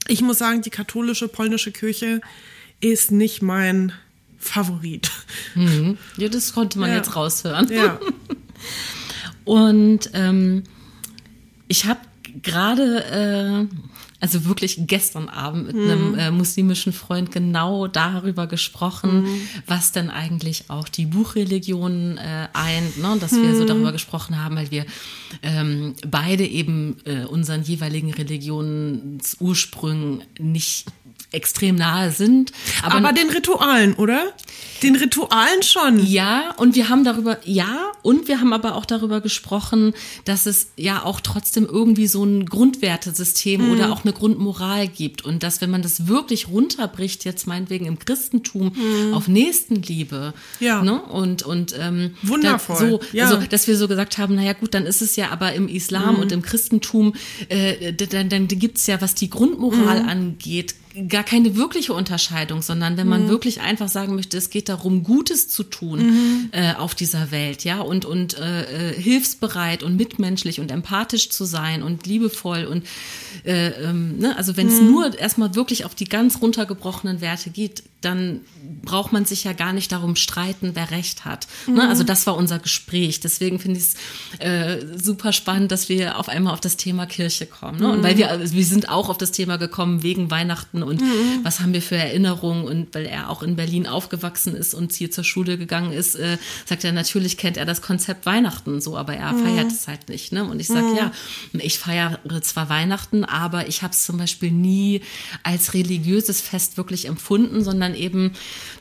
ich muss sagen, die katholische polnische Kirche ist nicht mein Favorit. Mhm. Ja, das konnte man Ja. jetzt raushören. Ja. Und ähm, ich habe gerade, äh, also wirklich gestern Abend mit einem äh, muslimischen Freund genau darüber gesprochen, was denn eigentlich auch die Buchreligion äh, eint, ne? dass wir so darüber gesprochen haben, weil wir ähm, beide eben äh, unseren jeweiligen Religionsursprüngen nicht extrem nahe sind. Aber, Aber den Ritualen, oder? Den Ritualen schon. ja, und wir haben darüber, ja, und wir haben aber auch darüber gesprochen, dass es ja auch trotzdem irgendwie so ein Grundwertesystem Mhm. oder auch eine Grundmoral gibt. Und dass, wenn man das wirklich runterbricht, jetzt meinetwegen im Christentum auf Nächstenliebe, Mhm. Ja. ne? und, und ähm, Wundervoll, so, ja. also, dass wir so gesagt haben, naja gut, dann ist es ja aber im Islam Mhm. und im Christentum, äh, dann, dann gibt's ja, was die Grundmoral Mhm. angeht, gar keine wirkliche Unterscheidung, sondern wenn man Mhm. wirklich einfach sagen möchte, es geht darum, Gutes zu tun Mhm. äh, auf dieser Welt, ja, und, und äh, äh, hilfsbereit und mitmenschlich und empathisch zu sein und liebevoll und äh, ähm, ne, also wenn es Mhm. nur erstmal wirklich auf die ganz runtergebrochenen Werte geht, dann braucht man sich ja gar nicht darum streiten, wer recht hat. Mhm. Ne? Also das war unser Gespräch. Deswegen finde ich es äh, super spannend, dass wir auf einmal auf das Thema Kirche kommen. Ne? Und Mhm. weil wir, also wir sind auch auf das Thema gekommen wegen Weihnachten und Mhm. was haben wir für Erinnerungen und weil er auch in Berlin aufgewachsen ist und hier zur Schule gegangen ist, äh, sagt er, natürlich kennt er das Konzept Weihnachten so, aber er Mhm. feiert es halt nicht. Ne? Und ich sage, ja, ich feiere zwar Weihnachten, aber ich habe es zum Beispiel nie als religiöses Fest wirklich empfunden, sondern eben,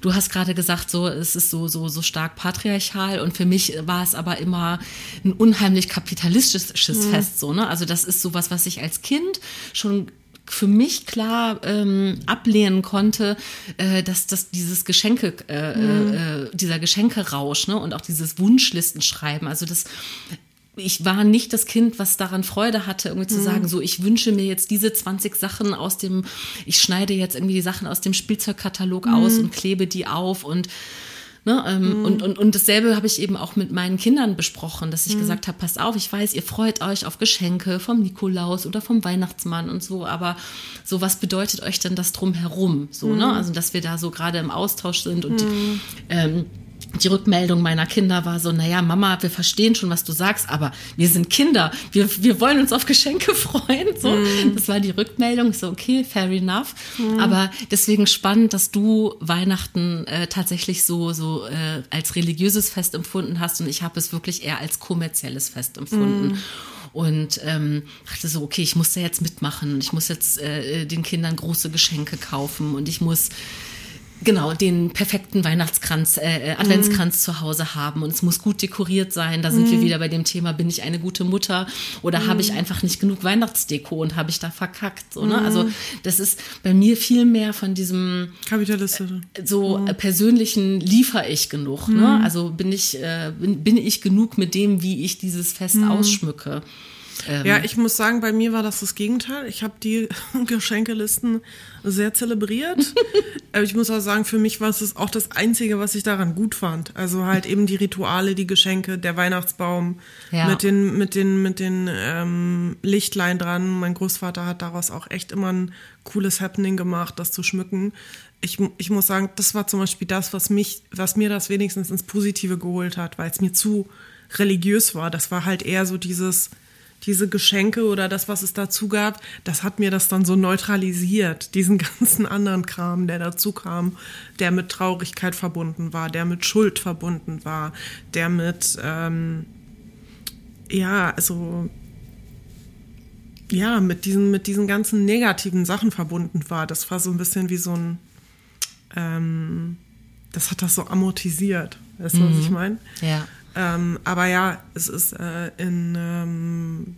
du hast gerade gesagt, so, es ist so, so, so stark patriarchal und für mich war es aber immer ein unheimlich kapitalistisches Fest, so, ne? Also das ist sowas, was ich als Kind schon für mich klar ähm, ablehnen konnte, äh, dass, dass dieses Geschenke, äh, äh, dieser Geschenkerausch ne, und auch dieses Wunschlistenschreiben, also das ich war nicht das Kind, was daran Freude hatte, irgendwie zu sagen, so, ich wünsche mir jetzt diese 20 Sachen aus dem, ich schneide jetzt irgendwie die Sachen aus dem Spielzeugkatalog aus und klebe die auf und Ne, ähm, und, und, und dasselbe habe ich eben auch mit meinen Kindern besprochen, dass ich gesagt habe, passt auf, ich weiß, ihr freut euch auf Geschenke vom Nikolaus oder vom Weihnachtsmann und so, aber so was bedeutet euch denn das drumherum? So, ne? Also dass wir da so gerade im Austausch sind und die, ähm, die Rückmeldung meiner Kinder war so, naja, Mama, wir verstehen schon, was du sagst, aber wir sind Kinder. Wir, wir wollen uns auf Geschenke freuen. So, das war die Rückmeldung. So, okay, fair enough. Aber deswegen spannend, dass du Weihnachten äh, tatsächlich so, so äh, als religiöses Fest empfunden hast und ich habe es wirklich eher als kommerzielles Fest empfunden. Und ähm, dachte so, okay, ich muss da jetzt mitmachen. Ich muss jetzt äh, den Kindern große Geschenke kaufen und ich muss genau den perfekten Weihnachtskranz, äh, äh, Adventskranz zu Hause haben und es muss gut dekoriert sein. Da sind wir wieder bei dem Thema, bin ich eine gute Mutter oder habe ich einfach nicht genug Weihnachtsdeko und habe ich da verkackt? So, ne? Also das ist bei mir viel mehr von diesem Kapitalistische. so äh, persönlichen liefere ich genug. Ne? Also bin ich, äh, bin, bin ich genug mit dem, wie ich dieses Fest ausschmücke. Ähm, Ja, ich muss sagen, bei mir war das das Gegenteil. Ich habe die Geschenkelisten sehr zelebriert. Aber ich muss auch sagen, für mich war es auch das Einzige, was ich daran gut fand. Also halt eben die Rituale, die Geschenke, der Weihnachtsbaum Ja. mit den, mit den, mit den ähm, Lichtlein dran. Mein Großvater hat daraus auch echt immer ein cooles Happening gemacht, das zu schmücken. Ich, ich muss sagen, das war zum Beispiel das, was mich, was mir das wenigstens ins Positive geholt hat, weil es mir zu religiös war. Das war halt eher so dieses, diese Geschenke oder das, was es dazu gab, das hat mir das dann so neutralisiert, diesen ganzen anderen Kram, der dazu kam, der mit Traurigkeit verbunden war, der mit Schuld verbunden war, der mit, ähm, ja, also ja, mit diesen, mit diesen ganzen negativen Sachen verbunden war. Das war so ein bisschen wie so ein, ähm, das hat das so amortisiert. Weißt du, mhm. was ich meine? Ja. Ähm, aber ja, es ist äh, in, ähm,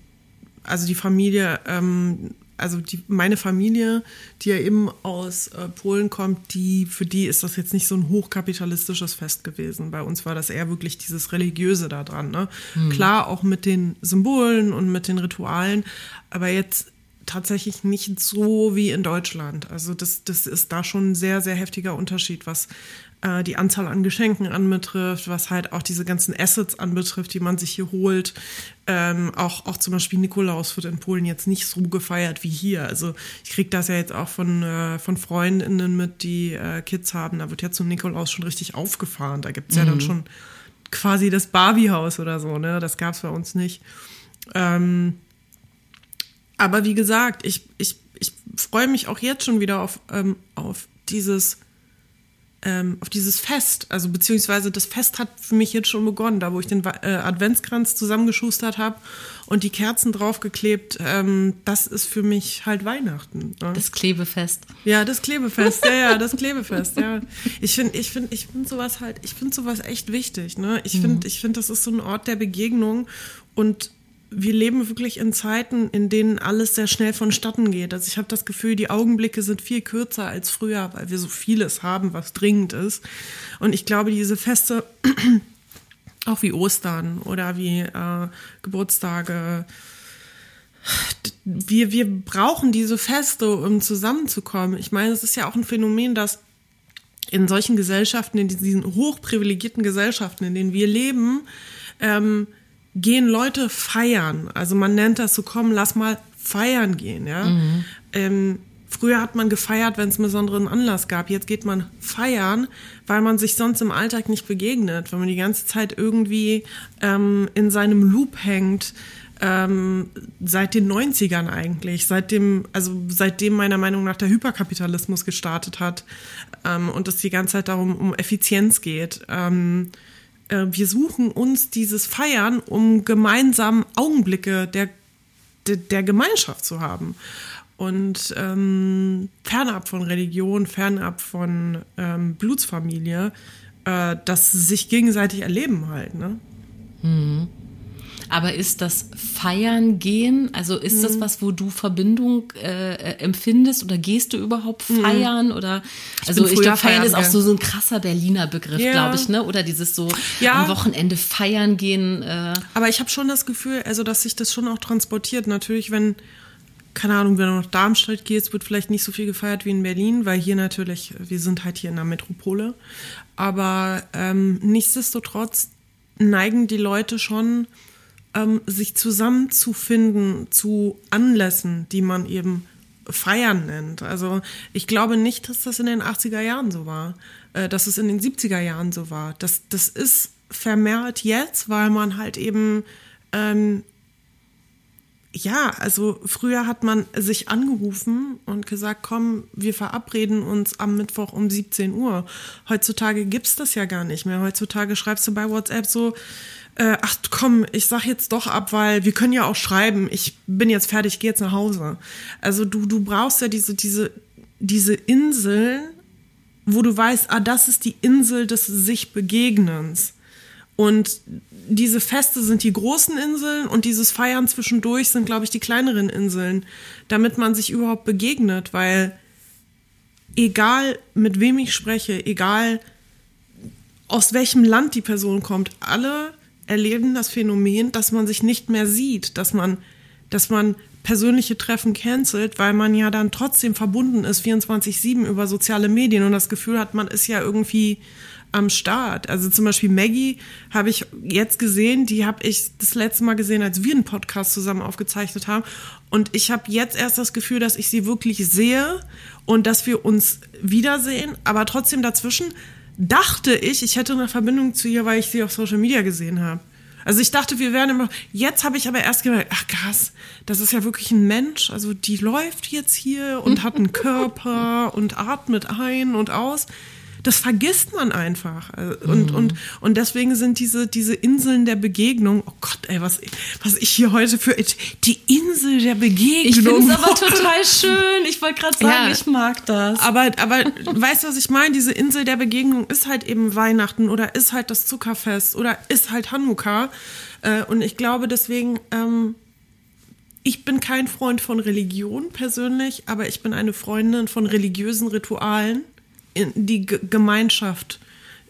also die Familie, ähm, also die, meine Familie, die ja eben aus äh, Polen kommt, die, für die ist das jetzt nicht so ein hochkapitalistisches Fest gewesen. Bei uns war das eher wirklich dieses Religiöse da dran. Ne? Mhm. Klar, auch mit den Symbolen und mit den Ritualen, aber jetzt tatsächlich nicht so wie in Deutschland. Also das, das ist da schon ein sehr, sehr heftiger Unterschied, was äh, die Anzahl an Geschenken anbetrifft, was halt auch diese ganzen Assets anbetrifft, die man sich hier holt. Ähm, auch, auch zum Beispiel Nikolaus wird in Polen jetzt nicht so gefeiert wie hier. Also ich kriege das ja jetzt auch von, äh, von Freundinnen mit, die äh, Kids haben. Da wird ja zum Nikolaus schon richtig aufgefahren. Da gibt's ja mhm. dann schon quasi das Barbie-Haus oder so, ne? Das gab's bei uns nicht. Ähm, aber wie gesagt, ich, ich, ich freue mich auch jetzt schon wieder auf, ähm, auf dieses ähm, auf dieses Fest, also beziehungsweise das Fest hat für mich jetzt schon begonnen, da wo ich den äh, Adventskranz zusammengeschustert habe und die Kerzen draufgeklebt, ähm, das ist für mich halt Weihnachten. Ne? Das Klebefest. Ja, das Klebefest, ja, ja, das Klebefest, ja. Ich finde, ich finde, ich finde sowas halt, ich finde sowas echt wichtig, ne? Ich finde, mhm. ich finde, das ist so ein Ort der Begegnung und wir leben wirklich in Zeiten, in denen alles sehr schnell vonstatten geht. Also ich habe das Gefühl, die Augenblicke sind viel kürzer als früher, weil wir so vieles haben, was dringend ist. Und ich glaube, diese Feste, auch wie Ostern oder wie äh, Geburtstage, wir, wir brauchen diese Feste, um zusammenzukommen. Ich meine, es ist ja auch ein Phänomen, dass in solchen Gesellschaften, in diesen hochprivilegierten Gesellschaften, in denen wir leben, ähm, gehen Leute feiern. Also man nennt das so, komm, lass mal feiern gehen, ja. Mhm. Ähm, früher hat man gefeiert, wenn es einen besonderen Anlass gab. Jetzt geht man feiern, weil man sich sonst im Alltag nicht begegnet, weil man die ganze Zeit irgendwie ähm, in seinem Loop hängt. Ähm, seit den 90ern eigentlich, seitdem, also seitdem meiner Meinung nach der Hyperkapitalismus gestartet hat ähm, und es die ganze Zeit darum um Effizienz geht. Ähm, äh, wir suchen uns dieses Feiern, um gemeinsam Augenblicke der, der, der Gemeinschaft zu haben. Und ähm, fernab von Religion, fernab von ähm, Blutsfamilie, äh, das sich gegenseitig erleben halt. Ne? Mhm. Aber ist das Feiern gehen, also ist mhm. das was, wo du Verbindung äh, äh, empfindest oder gehst du überhaupt mhm. feiern? Mhm. Oder also ich, ich glaube, feiern ist auch so, so ein krasser Berliner Begriff, ja. glaube ich, ne? Oder dieses so ja. am Wochenende feiern gehen. Äh. Aber ich habe schon das Gefühl, also dass sich das schon auch transportiert. Natürlich, wenn keine Ahnung, wenn du nach Darmstadt gehst, wird vielleicht nicht so viel gefeiert wie in Berlin, weil hier natürlich, wir sind halt hier in der Metropole. Aber ähm, nichtsdestotrotz neigen die Leute schon ähm, sich zusammenzufinden zu Anlässen, die man eben Feiern nennt. Also ich glaube nicht, dass das in den 80er Jahren so war, äh, dass es in den 70er Jahren so war. Das, das ist vermehrt jetzt, weil man halt eben ähm, ja, also früher hat man sich angerufen und gesagt, komm, wir verabreden uns am Mittwoch um 17 Uhr. Heutzutage gibt's das ja gar nicht mehr. Heutzutage schreibst du bei WhatsApp so, äh, ach komm, ich sag jetzt doch ab, weil wir können ja auch schreiben, ich bin jetzt fertig, gehe jetzt nach Hause. Also du, du brauchst ja diese, diese, diese Inseln, wo du weißt, ah, das ist die Insel des sich Begegnens. Und diese Feste sind die großen Inseln und dieses Feiern zwischendurch sind, glaube ich, die kleineren Inseln, damit man sich überhaupt begegnet, weil egal mit wem ich spreche, egal aus welchem Land die Person kommt, alle erleben das Phänomen, dass man sich nicht mehr sieht, dass man, dass man persönliche Treffen cancelt, weil man ja dann trotzdem verbunden ist 24-7 über soziale Medien und das Gefühl hat, man ist ja irgendwie am Start. Also zum Beispiel Maggie habe ich jetzt gesehen, die habe ich das letzte Mal gesehen, als wir einen Podcast zusammen aufgezeichnet haben. Und ich habe jetzt erst das Gefühl, dass ich sie wirklich sehe und dass wir uns wiedersehen, aber trotzdem dazwischen dachte ich, ich hätte eine Verbindung zu ihr, weil ich sie auf Social Media gesehen habe. Also ich dachte, wir wären immer. Jetzt habe ich aber erst gemerkt, ach krass, das ist ja wirklich ein Mensch. Also die läuft jetzt hier und hat einen Körper und atmet ein und aus. Das vergisst man einfach. Und, mhm. und, und deswegen sind diese, diese Inseln der Begegnung, oh Gott, ey, was, was ich hier heute für die Insel der Begegnung. Ich finde es aber total schön. Ich wollte gerade sagen, ja, ich mag das. Aber, aber weißt du, was ich meine? Diese Insel der Begegnung ist halt eben Weihnachten oder ist halt das Zuckerfest oder ist halt Hanukkah. Äh, und ich glaube deswegen, ähm, ich bin kein Freund von Religion persönlich, aber ich bin eine Freundin von religiösen Ritualen, die G Gemeinschaft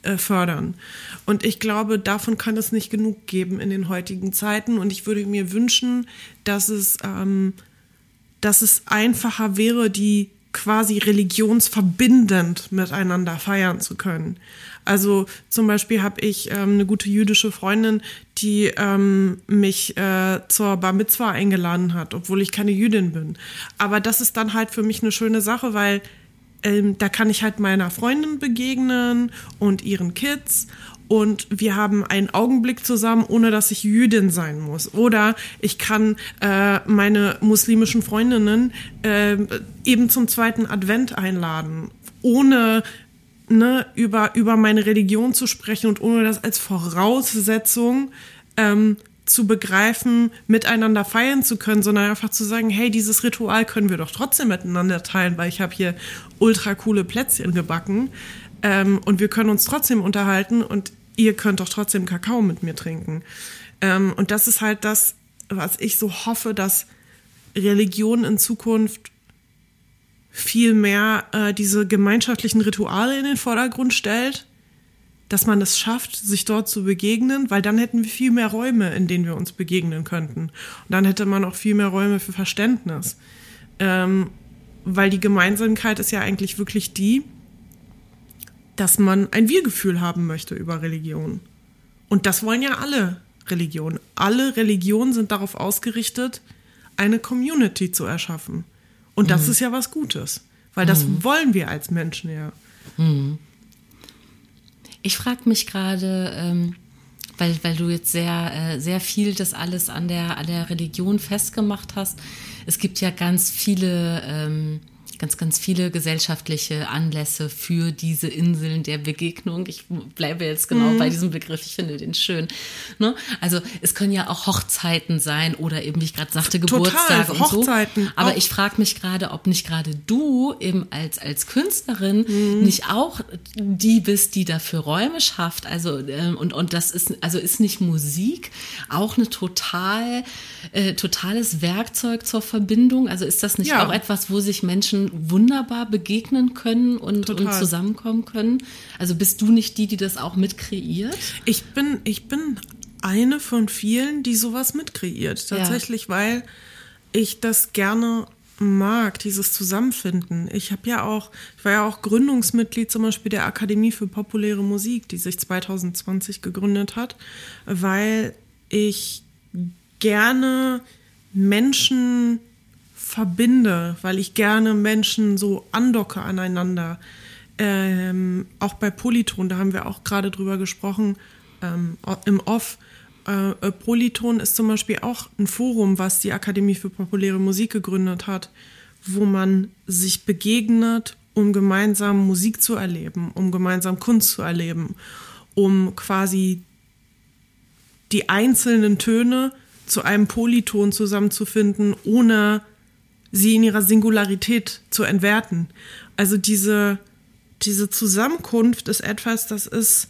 äh, fördern. Und ich glaube, davon kann es nicht genug geben in den heutigen Zeiten. Und ich würde mir wünschen, dass es, ähm, dass es einfacher wäre, die quasi religionsverbindend miteinander feiern zu können. Also zum Beispiel habe ich ähm, eine gute jüdische Freundin, die ähm, mich äh, zur Bar Mitzwa eingeladen hat, obwohl ich keine Jüdin bin. Aber das ist dann halt für mich eine schöne Sache, weil ähm, da kann ich halt meiner Freundin begegnen und ihren Kids und wir haben einen Augenblick zusammen, ohne dass ich Jüdin sein muss. Oder ich kann äh, meine muslimischen Freundinnen äh, eben zum zweiten Advent einladen, ohne ne, über, über meine Religion zu sprechen und ohne das als Voraussetzung ähm, zu begreifen, miteinander feiern zu können, sondern einfach zu sagen, hey, dieses Ritual können wir doch trotzdem miteinander teilen, weil ich habe hier ultra coole Plätzchen gebacken ähm, und wir können uns trotzdem unterhalten und ihr könnt doch trotzdem Kakao mit mir trinken. Ähm, und das ist halt das, was ich so hoffe, dass Religion in Zukunft viel mehr äh, diese gemeinschaftlichen Rituale in den Vordergrund stellt, dass man es schafft, sich dort zu begegnen, weil dann hätten wir viel mehr Räume, in denen wir uns begegnen könnten. Und dann hätte man auch viel mehr Räume für Verständnis. Ähm, weil die Gemeinsamkeit ist ja eigentlich wirklich die, dass man ein Wir-Gefühl haben möchte über Religion. Und das wollen ja alle Religionen. Alle Religionen sind darauf ausgerichtet, eine Community zu erschaffen. Und das mhm. ist ja was Gutes, weil das mhm. wollen wir als Menschen ja. Mhm. Ich frage mich gerade, ähm, weil, weil du jetzt sehr, äh, sehr viel das alles an der, an der Religion festgemacht hast. Es gibt ja ganz viele. Ähm, ganz, ganz viele gesellschaftliche Anlässe für diese Inseln der Begegnung. Ich bleibe jetzt genau mhm. bei diesem Begriff, ich finde den schön. Ne? Also es können ja auch Hochzeiten sein oder eben, wie ich gerade sagte, Geburtstage und Hochzeiten. so. Aber auch. ich frage mich gerade, ob nicht gerade du eben als, als Künstlerin mhm. nicht auch die bist, die dafür Räume schafft. Also ähm, und, und das ist, also ist nicht Musik auch eine total, äh, totales Werkzeug zur Verbindung? Also ist das nicht ja. auch etwas, wo sich Menschen wunderbar begegnen können und, und, zusammenkommen können. Also bist du nicht die, die das auch mitkreiert? Ich bin, ich bin eine von vielen, die sowas mitkreiert. Tatsächlich, ja. weil ich das gerne mag, dieses Zusammenfinden. Ich habe ja auch, ich war ja auch Gründungsmitglied zum Beispiel der Akademie für populäre Musik, die sich 2020 gegründet hat, weil ich gerne Menschen verbinde, weil ich gerne Menschen so andocke aneinander. Ähm, auch bei Polyton, da haben wir auch gerade drüber gesprochen, ähm, im Off. Äh, äh, Polyton ist zum Beispiel auch ein Forum, was die Akademie für populäre Musik gegründet hat, wo man sich begegnet, um gemeinsam Musik zu erleben, um gemeinsam Kunst zu erleben, um quasi die einzelnen Töne zu einem Polyton zusammenzufinden, ohne sie in ihrer Singularität zu entwerten. Also diese, diese Zusammenkunft ist etwas, das ist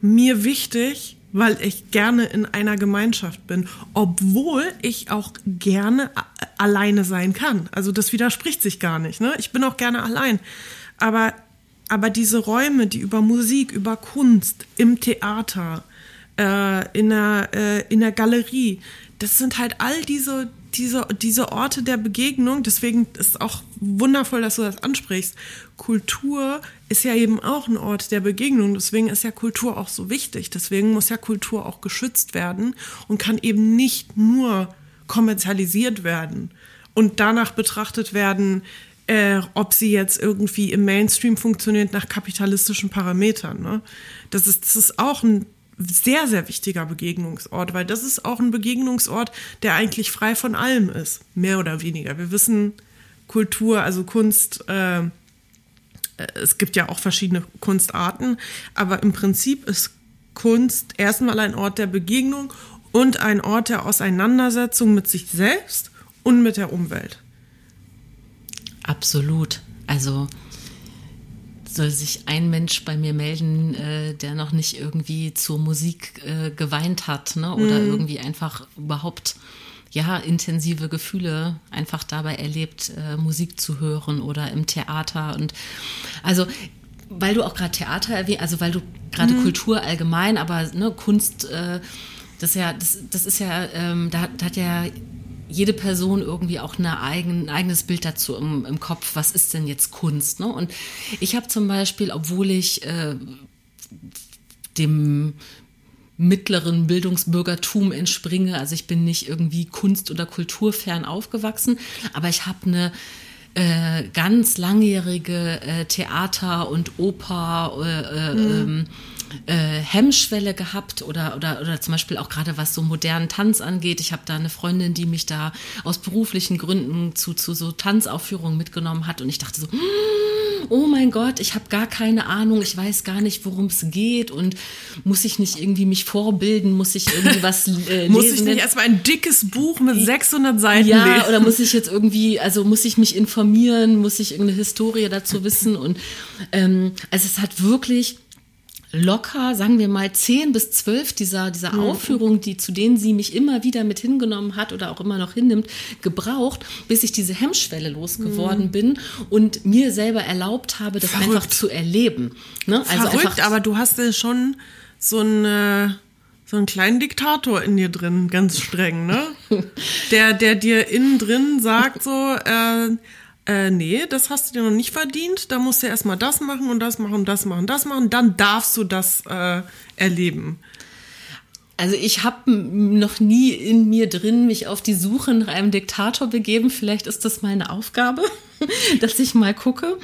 mir wichtig, weil ich gerne in einer Gemeinschaft bin, obwohl ich auch gerne alleine sein kann. Also das widerspricht sich gar nicht. Ne? Ich bin auch gerne allein. Aber, aber diese Räume, die über Musik, über Kunst, im Theater, äh, in, der, äh, in der Galerie, das sind halt all diese, diese, diese Orte der Begegnung, deswegen ist es auch wundervoll, dass du das ansprichst. Kultur ist ja eben auch ein Ort der Begegnung, deswegen ist ja Kultur auch so wichtig. Deswegen muss ja Kultur auch geschützt werden und kann eben nicht nur kommerzialisiert werden und danach betrachtet werden, äh, ob sie jetzt irgendwie im Mainstream funktioniert nach kapitalistischen Parametern. Ne? Das, ist, das ist auch ein sehr, sehr wichtiger Begegnungsort, weil das ist auch ein Begegnungsort, der eigentlich frei von allem ist, mehr oder weniger. Wir wissen, Kultur, also Kunst, äh, äh, es gibt ja auch verschiedene Kunstarten, aber im Prinzip ist Kunst erstmal ein Ort der Begegnung und ein Ort der Auseinandersetzung mit sich selbst und mit der Umwelt. Absolut. Also soll sich ein Mensch bei mir melden, äh, der noch nicht irgendwie zur Musik äh, geweint hat, ne? Oder mhm. irgendwie einfach überhaupt ja intensive Gefühle einfach dabei erlebt, äh, Musik zu hören oder im Theater und also weil du auch gerade Theater erwähnt, also weil du gerade mhm. Kultur allgemein, aber ne, Kunst, äh, das ja, das, das ist ja, ähm, da, da hat ja jede Person irgendwie auch eine eigen, ein eigenes Bild dazu im, im, Kopf, was ist denn jetzt Kunst? Ne? Und ich habe zum Beispiel, obwohl ich äh, dem mittleren Bildungsbürgertum entspringe, also ich bin nicht irgendwie kunst- oder kulturfern aufgewachsen, aber ich habe eine äh, ganz langjährige äh, Theater- und Oper- äh, mhm. ähm, äh, Hemmschwelle gehabt oder, oder, oder zum Beispiel auch gerade was so modernen Tanz angeht. Ich habe da eine Freundin, die mich da aus beruflichen Gründen zu, zu so Tanzaufführungen mitgenommen hat. Und ich dachte so, hm, oh mein Gott, ich habe gar keine Ahnung, ich weiß gar nicht, worum es geht. Und muss ich nicht irgendwie mich vorbilden, muss ich irgendwie was äh, Muss ich nicht erstmal ein dickes Buch mit 600 Seiten ja, lesen? oder muss ich jetzt irgendwie, also muss ich mich informieren, muss ich irgendeine Historie dazu wissen? Und ähm, also es hat wirklich locker, sagen wir mal, zehn bis zwölf dieser, dieser mhm. Aufführungen, die, zu denen sie mich immer wieder mit hingenommen hat oder auch immer noch hinnimmt, gebraucht, bis ich diese Hemmschwelle losgeworden mhm. bin und mir selber erlaubt habe, das Verrückt. einfach zu erleben. Ne? Also Verrückt, einfach, aber du hast ja schon so ein so einen kleinen Diktator in dir drin, ganz streng, ne? Der, der dir innen drin sagt so, äh, äh, nee, das hast du dir noch nicht verdient, da musst du erstmal das machen und das machen, das machen, das machen, dann darfst du das äh, erleben. Also ich habe noch nie in mir drin mich auf die Suche nach einem Diktator begeben. Vielleicht ist das meine Aufgabe, dass ich mal gucke.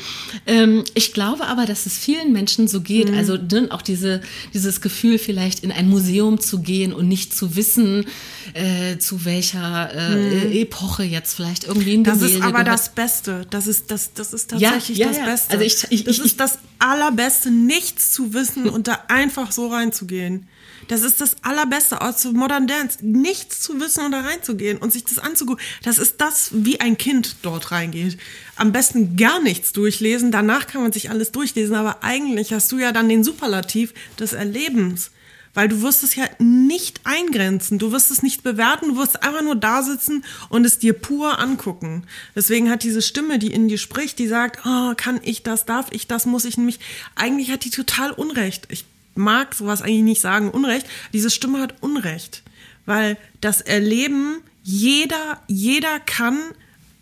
Ähm, ich glaube aber, dass es vielen Menschen so geht. Mhm. Also ne, auch diese, dieses Gefühl, vielleicht in ein Museum zu gehen und nicht zu wissen, äh, zu welcher äh, mhm. Epoche jetzt vielleicht irgendwie ein Das Gemälde ist aber gehört. das Beste. Das ist, das, das ist tatsächlich ja, ja, das ja. Beste. Also ich, ich, das ich, ist das Allerbeste, nichts zu wissen und da einfach so reinzugehen. Das ist das Allerbeste aus Modern Dance. Nichts zu wissen und da reinzugehen und sich das anzugucken. Das ist das, wie ein Kind dort reingeht. Am besten gar nichts durchlesen. Danach kann man sich alles durchlesen. Aber eigentlich hast du ja dann den Superlativ des Erlebens. Weil du wirst es ja nicht eingrenzen, du wirst es nicht bewerten, du wirst einfach nur da sitzen und es dir pur angucken. Deswegen hat diese Stimme, die in dir spricht, die sagt, oh, kann ich das, darf ich das, muss ich nämlich, eigentlich hat die total Unrecht. Ich mag sowas eigentlich nicht sagen, Unrecht. Diese Stimme hat Unrecht, weil das Erleben jeder, jeder kann,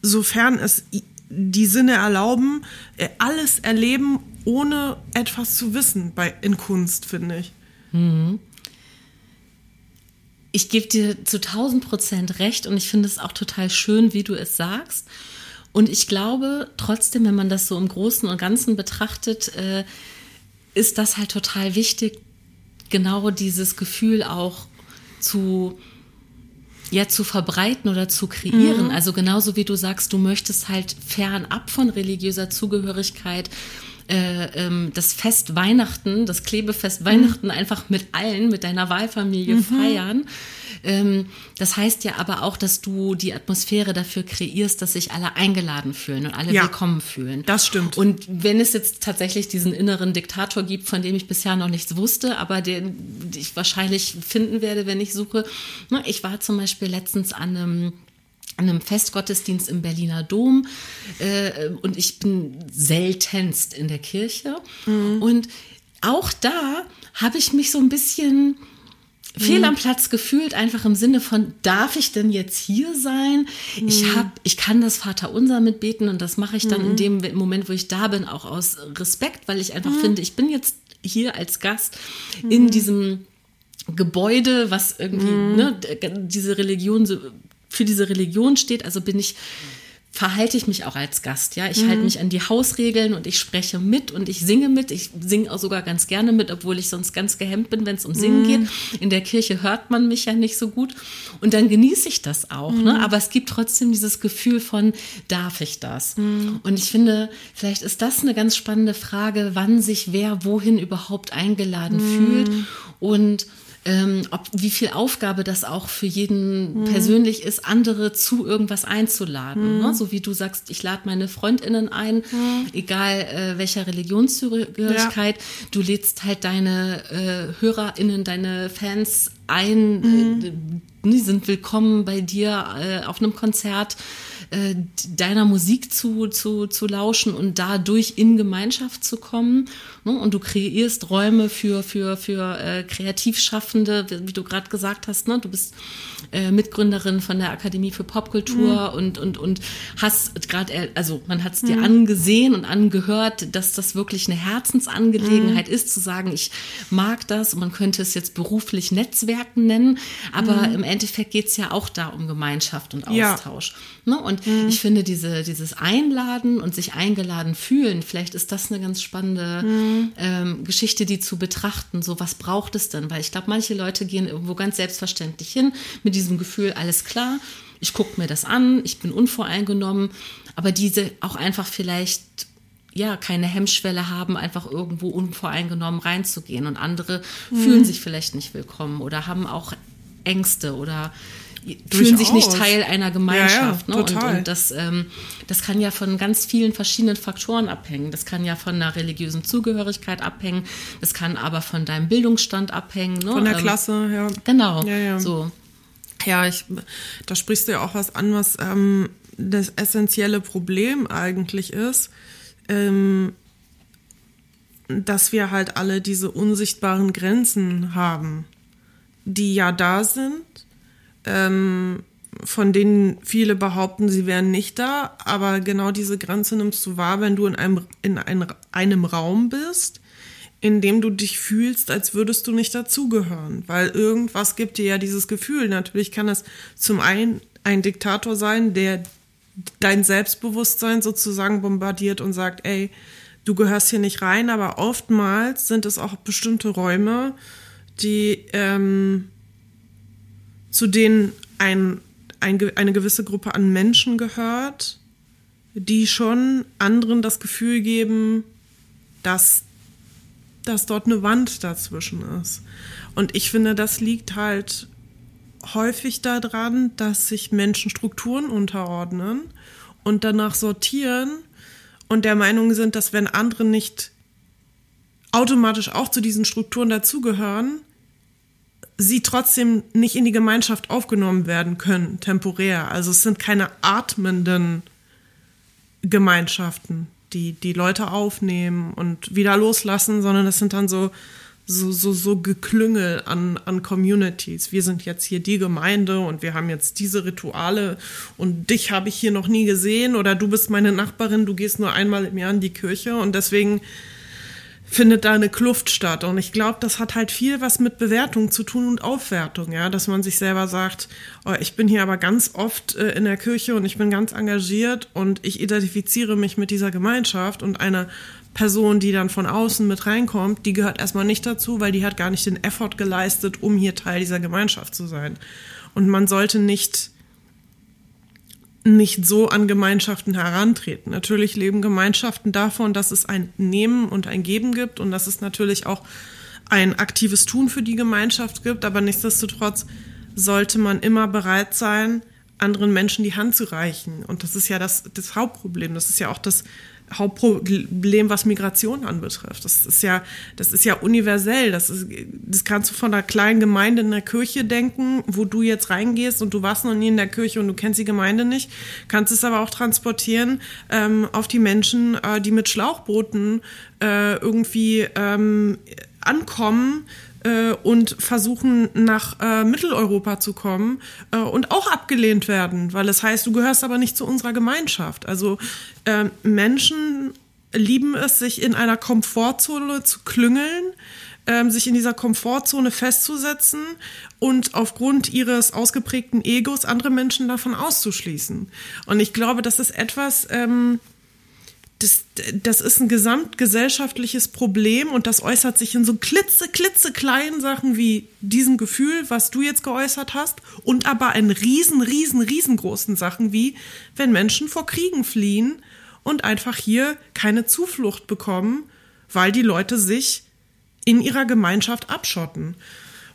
sofern es die Sinne erlauben, äh, alles erleben, ohne etwas zu wissen bei, in Kunst, finde ich. Mhm. Ich gebe dir zu 1000 Prozent recht und ich finde es auch total schön, wie du es sagst. Und ich glaube trotzdem, wenn man das so im Großen und Ganzen betrachtet, äh, ist das halt total wichtig, genau dieses Gefühl auch zu ja zu verbreiten oder zu kreieren. Mhm. Also genauso wie du sagst, du möchtest halt fernab von religiöser Zugehörigkeit äh, ähm, das Fest Weihnachten, das Klebefest Weihnachten mhm. einfach mit allen, mit deiner Wahlfamilie mhm. feiern. Ähm, das heißt ja aber auch, dass du die Atmosphäre dafür kreierst, dass sich alle eingeladen fühlen und alle ja, willkommen fühlen. Das stimmt. Und wenn es jetzt tatsächlich diesen inneren Diktator gibt, von dem ich bisher noch nichts wusste, aber den ich wahrscheinlich finden werde, wenn ich suche. Ich war zum Beispiel letztens an einem einem Festgottesdienst im Berliner Dom äh, und ich bin seltenst in der Kirche. Mhm. Und auch da habe ich mich so ein bisschen fehl mhm. am Platz gefühlt, einfach im Sinne von, darf ich denn jetzt hier sein? Mhm. Ich habe, ich kann das Vaterunser mitbeten und das mache ich dann in mhm. dem Moment, wo ich da bin, auch aus Respekt, weil ich einfach mhm. finde, ich bin jetzt hier als Gast in diesem Gebäude, was irgendwie ne, diese Religion so für diese Religion steht. Also bin ich verhalte ich mich auch als Gast, ja. Ich halte mich an die Hausregeln und ich spreche mit und ich singe mit. Ich singe auch sogar ganz gerne mit, obwohl ich sonst ganz gehemmt bin, wenn es um Singen geht. In der Kirche hört man mich ja nicht so gut. Und dann genieße ich das auch, ne? Aber es gibt trotzdem dieses Gefühl von, darf ich das? Und ich finde, vielleicht ist das eine ganz spannende Frage, wann sich wer wohin überhaupt eingeladen fühlt und ähm, ob, wie viel Aufgabe das auch für jeden persönlich ist, andere zu irgendwas einzuladen. Ne? So wie du sagst, ich lade meine Freundinnen ein, egal äh, welcher Religionszugehörigkeit, du lädst halt deine äh, HörerInnen, deine Fans ein, äh, die sind willkommen bei dir äh, auf einem Konzert äh, deiner Musik zu, zu, zu lauschen und dadurch in Gemeinschaft zu kommen. Ne? Und du kreierst Räume für, für, für äh, Kreativschaffende, wie, wie du gerade gesagt hast. Ne? Du bist äh, Mitgründerin von der Akademie für Popkultur und, und, und hast gerade, also man hat es dir angesehen und angehört, dass das wirklich eine Herzensangelegenheit ist, zu sagen, ich mag das und man könnte es jetzt beruflich Netzwerken nennen, aber im Endeffekt geht es ja auch da um Gemeinschaft und Ja. Austausch. Ne? Und ich finde diese, dieses Einladen und sich eingeladen fühlen, vielleicht ist das eine ganz spannende ähm, Geschichte, die zu betrachten. So, was braucht es denn? Weil ich glaube, manche Leute gehen irgendwo ganz selbstverständlich hin mit diesem Gefühl, alles klar, ich gucke mir das an, ich bin unvoreingenommen, aber diese auch einfach vielleicht ja, keine Hemmschwelle haben, einfach irgendwo unvoreingenommen reinzugehen. Und andere fühlen sich vielleicht nicht willkommen oder haben auch Ängste oder fühlen sich nicht Durchaus. Teil einer Gemeinschaft. Ja, ja, ne? und, und das, ähm, das kann ja von ganz vielen verschiedenen Faktoren abhängen. Das kann ja von einer religiösen Zugehörigkeit abhängen, das kann aber von deinem Bildungsstand abhängen. Ne? Von der Ähm, Klasse, ja. Genau. Ja. So. Ja, ich, da sprichst du ja auch was an, was ähm, das essentielle Problem eigentlich ist, ähm, dass wir halt alle diese unsichtbaren Grenzen haben, die ja da sind, ähm, von denen viele behaupten, sie wären nicht da, aber genau diese Grenze nimmst du wahr, wenn du in einem, in ein, einem Raum bist, in dem du dich fühlst, als würdest du nicht dazugehören, weil irgendwas gibt dir ja dieses Gefühl. Natürlich kann es zum einen ein Diktator sein, der dein Selbstbewusstsein sozusagen bombardiert und sagt, ey, du gehörst hier nicht rein, aber oftmals sind es auch bestimmte Räume, die ähm, zu denen ein, ein, eine gewisse Gruppe an Menschen gehört, die schon anderen das Gefühl geben, dass, dass dort eine Wand dazwischen ist. Und ich finde, das liegt halt häufig daran, dass sich Menschen Strukturen unterordnen und danach sortieren und der Meinung sind, dass wenn andere nicht automatisch auch zu diesen Strukturen dazugehören, sie trotzdem nicht in die Gemeinschaft aufgenommen werden können, temporär. Also es sind keine atmenden Gemeinschaften, die die Leute aufnehmen und wieder loslassen, sondern das sind dann so so, so, so Geklüngel an, an Communities. Wir sind jetzt hier die Gemeinde und wir haben jetzt diese Rituale und dich habe ich hier noch nie gesehen oder du bist meine Nachbarin, du gehst nur einmal im Jahr in die Kirche und deswegen findet da eine Kluft statt. Und ich glaube, das hat halt viel was mit Bewertung zu tun und Aufwertung, ja, dass man sich selber sagt, oh, ich bin hier aber ganz oft äh, in der Kirche und ich bin ganz engagiert und ich identifiziere mich mit dieser Gemeinschaft und eine Person, die dann von außen mit reinkommt, die gehört erstmal nicht dazu, weil die hat gar nicht den Effort geleistet, um hier Teil dieser Gemeinschaft zu sein. Und man sollte nicht nicht so an Gemeinschaften herantreten. Natürlich leben Gemeinschaften davon, dass es ein Nehmen und ein Geben gibt und dass es natürlich auch ein aktives Tun für die Gemeinschaft gibt, aber nichtsdestotrotz sollte man immer bereit sein, anderen Menschen die Hand zu reichen. Und das ist ja das, das Hauptproblem. Das ist ja auch das Hauptproblem, was Migration anbetrifft. Das ist ja, das ist ja universell. Das, ist, das kannst du von einer kleinen Gemeinde in der Kirche denken, wo du jetzt reingehst und du warst noch nie in der Kirche und du kennst die Gemeinde nicht. Kannst es aber auch transportieren ähm, auf die Menschen, äh, die mit Schlauchbooten äh, irgendwie ähm, ankommen äh, und versuchen nach äh, Mitteleuropa zu kommen äh, und auch abgelehnt werden, weil es heißt, du gehörst aber nicht zu unserer Gemeinschaft. Also äh, Menschen lieben es, sich in einer Komfortzone zu klüngeln, ähm, sich in dieser Komfortzone festzusetzen und aufgrund ihres ausgeprägten Egos andere Menschen davon auszuschließen. Und ich glaube, das ist etwas, ähm, das, das ist ein gesamtgesellschaftliches Problem und das äußert sich in so klitze, klitze kleinen Sachen wie diesem Gefühl, was du jetzt geäußert hast, und aber in riesen, riesen, riesengroßen Sachen wie, wenn Menschen vor Kriegen fliehen und einfach hier keine Zuflucht bekommen, weil die Leute sich in ihrer Gemeinschaft abschotten.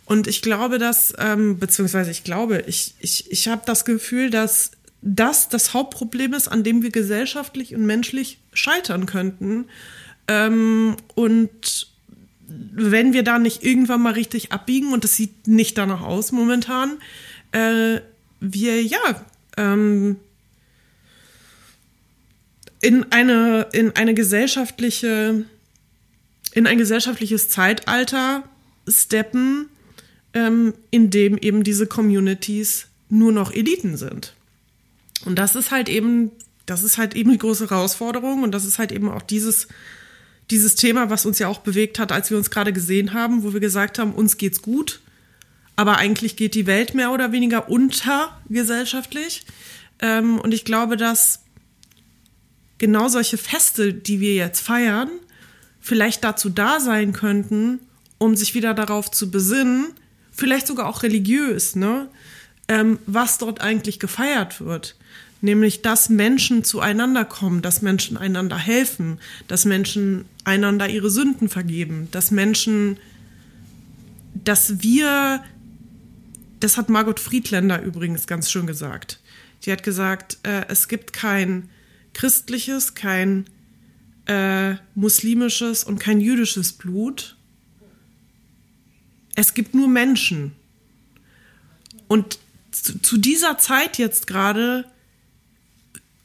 Und ich glaube, dass, ähm, beziehungsweise ich glaube, ich, ich, ich habe das Gefühl, dass das das Hauptproblem ist, an dem wir gesellschaftlich und menschlich scheitern könnten. Ähm, und wenn wir da nicht irgendwann mal richtig abbiegen, und das sieht nicht danach aus momentan, äh, wir ja ähm, in eine, in eine gesellschaftliche, in ein gesellschaftliches Zeitalter steppen, ähm, in dem eben diese Communities nur noch Eliten sind. Und das ist halt eben, das ist halt eben die große Herausforderung und das ist halt eben auch dieses, dieses Thema, was uns ja auch bewegt hat, als wir uns gerade gesehen haben, wo wir gesagt haben, uns geht's gut, aber eigentlich geht die Welt mehr oder weniger unter gesellschaftlich. Ähm, und ich glaube, dass genau solche Feste, die wir jetzt feiern, vielleicht dazu da sein könnten, um sich wieder darauf zu besinnen, vielleicht sogar auch religiös, ne, ähm, was dort eigentlich gefeiert wird. Nämlich, dass Menschen zueinander kommen, dass Menschen einander helfen, dass Menschen einander ihre Sünden vergeben, dass Menschen, dass wir, das hat Margot Friedländer übrigens ganz schön gesagt. Die hat gesagt, äh, es gibt kein christliches, kein äh, muslimisches und kein jüdisches Blut. Es gibt nur Menschen. Und zu, zu dieser Zeit jetzt gerade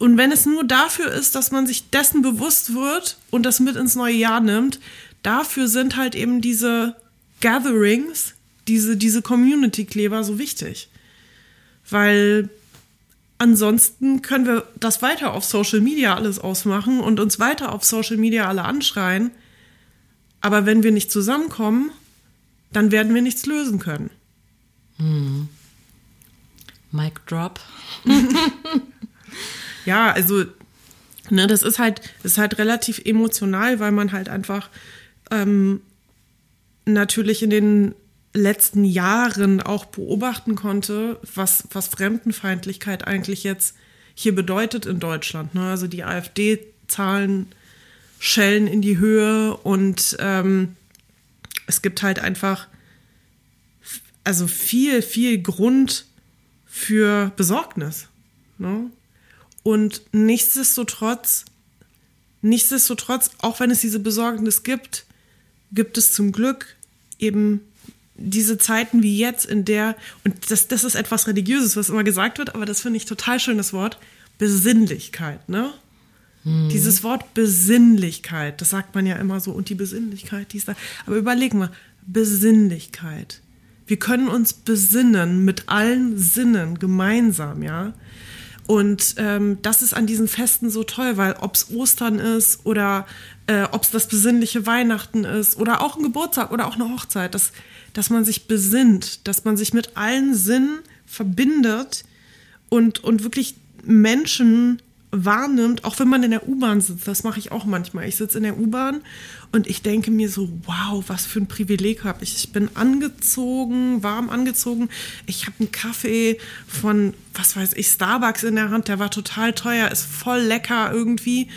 und wenn es nur dafür ist, dass man sich dessen bewusst wird und das mit ins neue Jahr nimmt, dafür sind halt eben diese Gatherings, diese, diese Community-Kleber so wichtig. Weil ansonsten können wir das weiter auf Social Media alles ausmachen und uns weiter auf Social Media alle anschreien. Aber wenn wir nicht zusammenkommen, dann werden wir nichts lösen können. Hm. Mic drop. ja, also, ne, das ist halt, ist halt relativ emotional, weil man halt einfach ähm, natürlich in den letzten Jahren auch beobachten konnte, was, was Fremdenfeindlichkeit eigentlich jetzt hier bedeutet in Deutschland. Ne? Also die AfD-Zahlen schellen in die Höhe und ähm, es gibt halt einfach also viel, viel Grund für Besorgnis. Ne? Und nichtsdestotrotz, nichtsdestotrotz, auch wenn es diese Besorgnis gibt, gibt es zum Glück eben diese Zeiten wie jetzt, in der, und das, das ist etwas Religiöses, was immer gesagt wird, aber das finde ich total schönes Wort, Besinnlichkeit, ne? Hm. Dieses Wort Besinnlichkeit, das sagt man ja immer so, und die Besinnlichkeit, die ist da. Aber überlegen wir, Besinnlichkeit. Wir können uns besinnen mit allen Sinnen gemeinsam, ja. Und ähm, das ist an diesen Festen so toll, weil ob es Ostern ist oder äh, ob es das besinnliche Weihnachten ist oder auch ein Geburtstag oder auch eine Hochzeit, dass, dass man sich besinnt, dass man sich mit allen Sinnen verbindet und, und wirklich Menschen wahrnimmt, auch wenn man in der U-Bahn sitzt. Das mache ich auch manchmal. Ich sitze in der U-Bahn und ich denke mir so, wow, was für ein Privileg habe ich. Ich bin angezogen, warm angezogen. Ich habe einen Kaffee von, was weiß ich, Starbucks in der Hand. Der war total teuer, ist voll lecker irgendwie.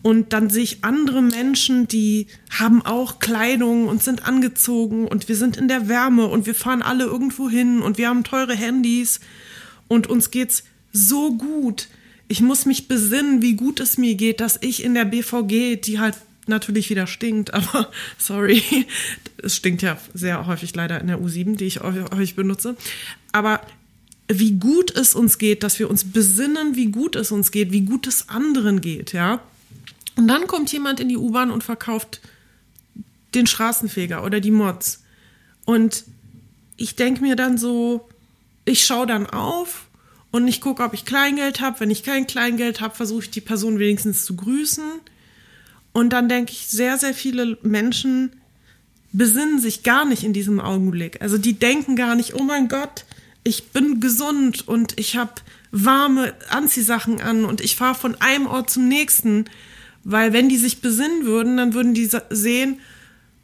Und dann sehe ich andere Menschen, die haben auch Kleidung und sind angezogen und wir sind in der Wärme und wir fahren alle irgendwo hin und wir haben teure Handys und uns geht's so gut ich muss mich besinnen, wie gut es mir geht, dass ich in der BVG, die halt natürlich wieder stinkt, aber sorry, es stinkt ja sehr häufig leider in der U7, die ich häufig benutze, aber wie gut es uns geht, dass wir uns besinnen, wie gut es uns geht, wie gut es anderen geht, ja. Und dann kommt jemand in die U-Bahn und verkauft den Straßenfeger oder die Mods. Und ich denke mir dann so, ich schaue dann auf und ich gucke, ob ich Kleingeld habe. Wenn ich kein Kleingeld habe, versuche ich die Person wenigstens zu grüßen. Und dann denke ich, sehr, sehr viele Menschen besinnen sich gar nicht in diesem Augenblick. Also die denken gar nicht, oh mein Gott, ich bin gesund und ich habe warme Anziehsachen an und ich fahre von einem Ort zum nächsten. Weil wenn die sich besinnen würden, dann würden die sehen,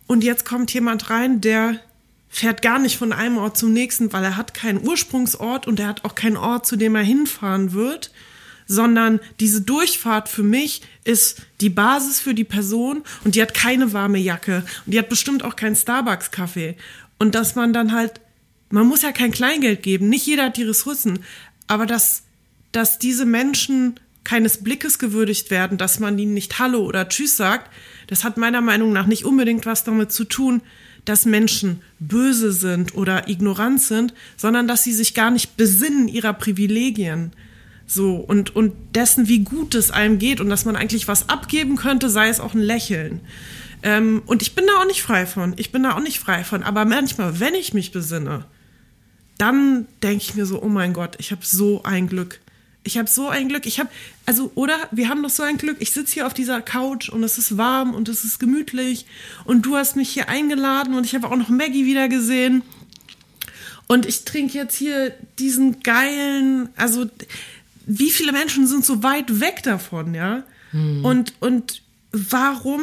und jetzt kommt jemand rein, der fährt gar nicht von einem Ort zum nächsten, weil er hat keinen Ursprungsort und er hat auch keinen Ort, zu dem er hinfahren wird, sondern diese Durchfahrt für mich ist die Basis für die Person und die hat keine warme Jacke und die hat bestimmt auch keinen Starbucks-Kaffee. Und dass man dann halt, man muss ja kein Kleingeld geben, nicht jeder hat die Ressourcen, aber dass, dass diese Menschen keines Blickes gewürdigt werden, dass man ihnen nicht Hallo oder Tschüss sagt, das hat meiner Meinung nach nicht unbedingt was damit zu tun, dass Menschen böse sind oder ignorant sind, sondern dass sie sich gar nicht besinnen ihrer Privilegien. So, und, und dessen, wie gut es einem geht und dass man eigentlich was abgeben könnte, sei es auch ein Lächeln. Ähm, und ich bin da auch nicht frei von. Ich bin da auch nicht frei von. Aber manchmal, wenn ich mich besinne, dann denke ich mir so, oh mein Gott, ich habe so ein Glück. Ich habe so ein Glück. Ich habe, also, oder wir haben doch so ein Glück. Ich sitze hier auf dieser Couch und es ist warm und es ist gemütlich und du hast mich hier eingeladen und ich habe auch noch Maggie wieder gesehen. Und ich trinke jetzt hier diesen geilen, also wie viele Menschen sind so weit weg davon, ja? Hm. Und, und warum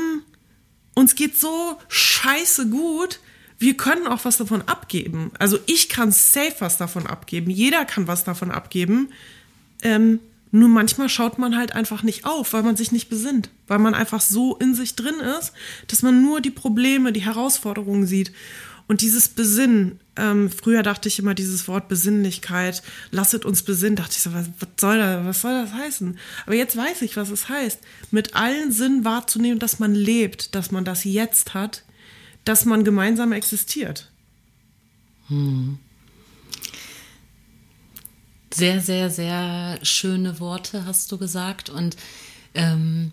uns geht so scheiße gut, wir können auch was davon abgeben. Also ich kann safe was davon abgeben. Jeder kann was davon abgeben. Ähm, nur manchmal schaut man halt einfach nicht auf, weil man sich nicht besinnt, weil man einfach so in sich drin ist, dass man nur die Probleme, die Herausforderungen sieht. Und dieses Besinnen, ähm, früher dachte ich immer dieses Wort Besinnlichkeit, lasset uns besinnen, dachte ich so, was, was, soll das, was soll das heißen? Aber jetzt weiß ich, was es heißt. Mit allen Sinnen wahrzunehmen, dass man lebt, dass man das jetzt hat, dass man gemeinsam existiert. Hm sehr, sehr, sehr schöne Worte hast du gesagt und ähm,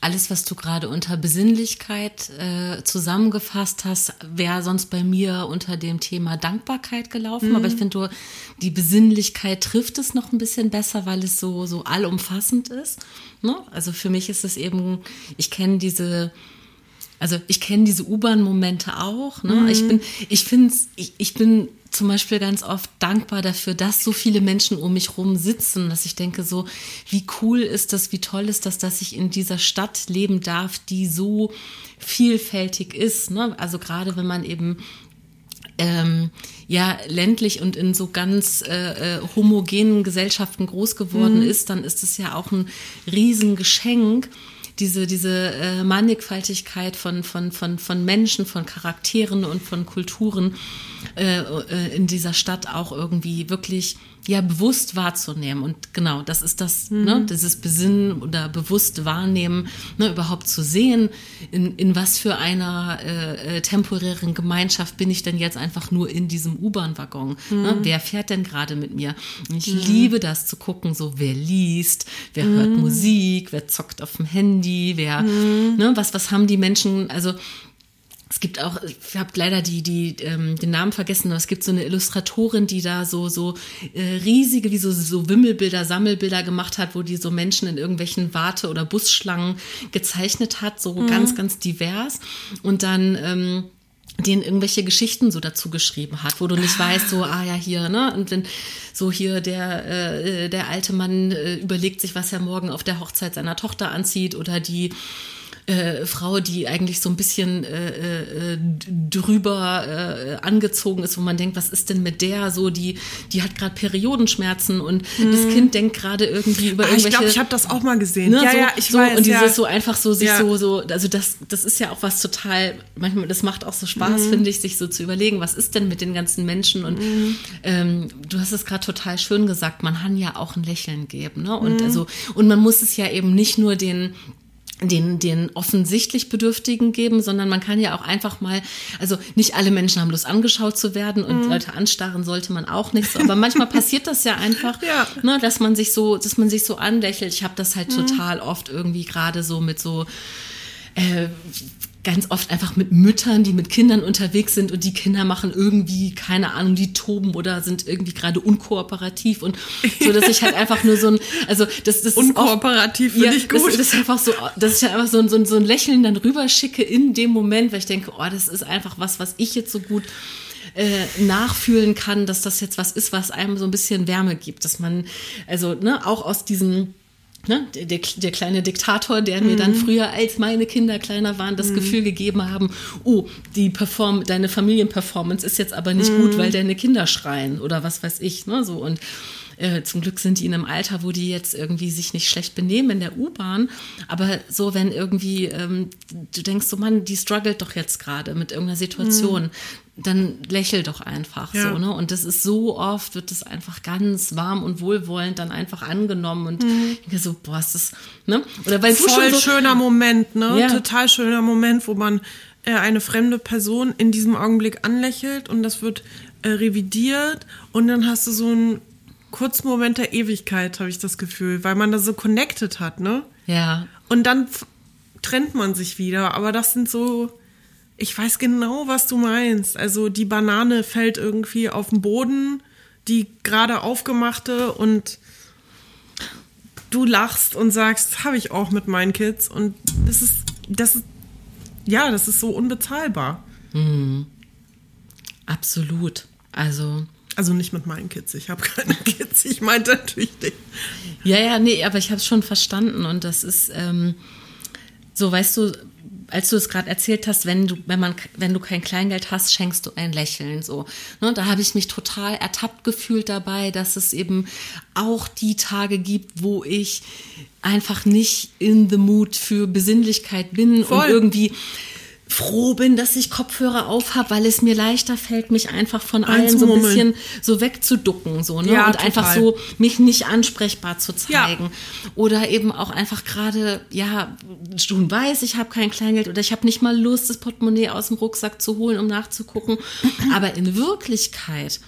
alles, was du gerade unter Besinnlichkeit äh, zusammengefasst hast, wäre sonst bei mir unter dem Thema Dankbarkeit gelaufen. Mhm. Aber ich finde, die Besinnlichkeit trifft es noch ein bisschen besser, weil es so, so allumfassend ist. Ne? Also für mich ist es eben, ich kenne diese, also ich kenne diese U-Bahn-Momente auch. Ne? Mhm. Ich bin, ich finde, ich, ich bin zum Beispiel ganz oft dankbar dafür, dass so viele Menschen um mich rum sitzen, dass ich denke so, wie cool ist das, wie toll ist das, dass ich in dieser Stadt leben darf, die so vielfältig ist. Ne? Also gerade wenn man eben ähm, ja ländlich und in so ganz äh, äh homogenen Gesellschaften groß geworden mhm. ist, dann ist es ja auch ein Riesengeschenk diese, diese äh, Mannigfaltigkeit von, von, von, von Menschen, von Charakteren und von Kulturen äh, äh, in dieser Stadt auch irgendwie wirklich ja bewusst wahrzunehmen. Und genau, das ist das, mhm. ne, dieses Besinnen oder bewusst wahrnehmen, ne, überhaupt zu sehen, in, in was für einer äh, äh temporären Gemeinschaft bin ich denn jetzt einfach nur in diesem U-Bahn-Waggon. Ne? Mhm. Ne? Wer fährt denn gerade mit mir? Ich mhm. liebe das zu gucken, so wer liest, wer hört mhm. Musik, wer zockt auf dem Handy, wer, mhm. ne, was, was haben die Menschen, also es gibt auch, ich habe leider die, die, ähm, den Namen vergessen, aber es gibt so eine Illustratorin, die da so, so äh, riesige, wie so, so Wimmelbilder, Sammelbilder gemacht hat, wo die so Menschen in irgendwelchen Warte- oder Busschlangen gezeichnet hat, so mhm. ganz, ganz divers. Und dann ähm, denen irgendwelche Geschichten so dazu geschrieben hat, wo du nicht ah. weißt, so, ah ja, hier, ne? Und wenn so hier der, äh, der alte Mann äh, überlegt sich, was er morgen auf der Hochzeit seiner Tochter anzieht oder die äh, Frau, die eigentlich so ein bisschen äh, äh, drüber äh, angezogen ist, wo man denkt, was ist denn mit der so, die, die hat gerade Periodenschmerzen und mhm. das Kind denkt gerade irgendwie über ah, irgendwelche... Ich glaube, ich habe das auch mal gesehen. Ne, ja, so, ja, ich so, weiß. Und dieses ja. so einfach so sich ja. so, so, also das, das ist ja auch was total, manchmal, das macht auch so Spaß, mhm. finde ich, sich so zu überlegen, was ist denn mit den ganzen Menschen und mhm. ähm, du hast es gerade total schön gesagt, man kann ja auch ein Lächeln geben, ne? Und mhm. also, und man muss es ja eben nicht nur den den, den offensichtlich Bedürftigen geben, sondern man kann ja auch einfach mal, also nicht alle Menschen haben Lust angeschaut zu werden und mhm. Leute anstarren sollte man auch nicht so, aber manchmal passiert das ja einfach, ja. Ne, dass man sich so, dass man sich so anlächelt. Ich habe das halt mhm. total oft irgendwie gerade so mit so äh, ganz oft einfach mit Müttern, die mit Kindern unterwegs sind und die Kinder machen irgendwie, keine Ahnung, die toben oder sind irgendwie gerade unkooperativ und so, dass ich halt einfach nur so ein, also das, das Unkooperativ finde ja, ich gut. Das, das ist einfach so, dass ich halt einfach so, ein- so, so ein Lächeln dann rüberschicke in dem Moment, weil ich denke, oh, das ist einfach was, was ich jetzt so gut äh, nachfühlen kann, dass das jetzt was ist, was einem so ein bisschen Wärme gibt, dass man, also ne, auch aus diesem Ne, der, der, der kleine Diktator, der mir dann früher, als meine Kinder kleiner waren, das Gefühl gegeben haben, oh, die Perform deine Familienperformance ist jetzt aber nicht gut, weil deine Kinder schreien oder was weiß ich. Ne, so und äh, zum Glück sind die in einem Alter, wo die jetzt irgendwie sich nicht schlecht benehmen in der U-Bahn. Aber so, wenn irgendwie ähm, du denkst, so Mann, die struggelt doch jetzt gerade mit irgendeiner Situation, dann lächel doch einfach Ja. so, ne? Und das ist so oft, wird das einfach ganz warm und wohlwollend dann einfach angenommen und ich denke so, boah, ist das, ne? Oder weil du Voll so, schöner Moment, ne? Ja. Total schöner Moment, wo man äh, eine fremde Person in diesem Augenblick anlächelt und das wird äh, revidiert und dann hast du so einen kurzen Moment der Ewigkeit, habe ich das Gefühl, weil man da so connected hat, ne? ja, Und dann trennt man sich wieder, aber das sind so, ich weiß genau, was du meinst. Also die Banane fällt irgendwie auf den Boden, die gerade aufgemachte und du lachst und sagst, habe ich auch mit meinen Kids und das ist, das ist, ja, das ist so unbezahlbar. absolut. Also, Also nicht mit meinen Kids, ich habe keine Kids, ich meinte natürlich dich. Ja, ja, nee, aber ich habe es schon verstanden und das ist ähm, so, weißt du, als du es gerade erzählt hast, wenn du, wenn man, wenn du kein Kleingeld hast, schenkst du ein Lächeln so. Ne, da habe ich mich total ertappt gefühlt dabei, dass es eben auch die Tage gibt, wo ich einfach nicht in the mood für Besinnlichkeit bin Voll. und irgendwie froh bin, dass ich Kopfhörer auf habe, weil es mir leichter fällt, mich einfach von allen so ein bisschen so wegzuducken so ne Ja, und einfach total. so mich nicht ansprechbar zu Ja. zeigen oder eben auch einfach gerade ja du weißt ich habe kein Kleingeld oder ich habe nicht mal Lust das Portemonnaie aus dem Rucksack zu holen um nachzugucken aber in Wirklichkeit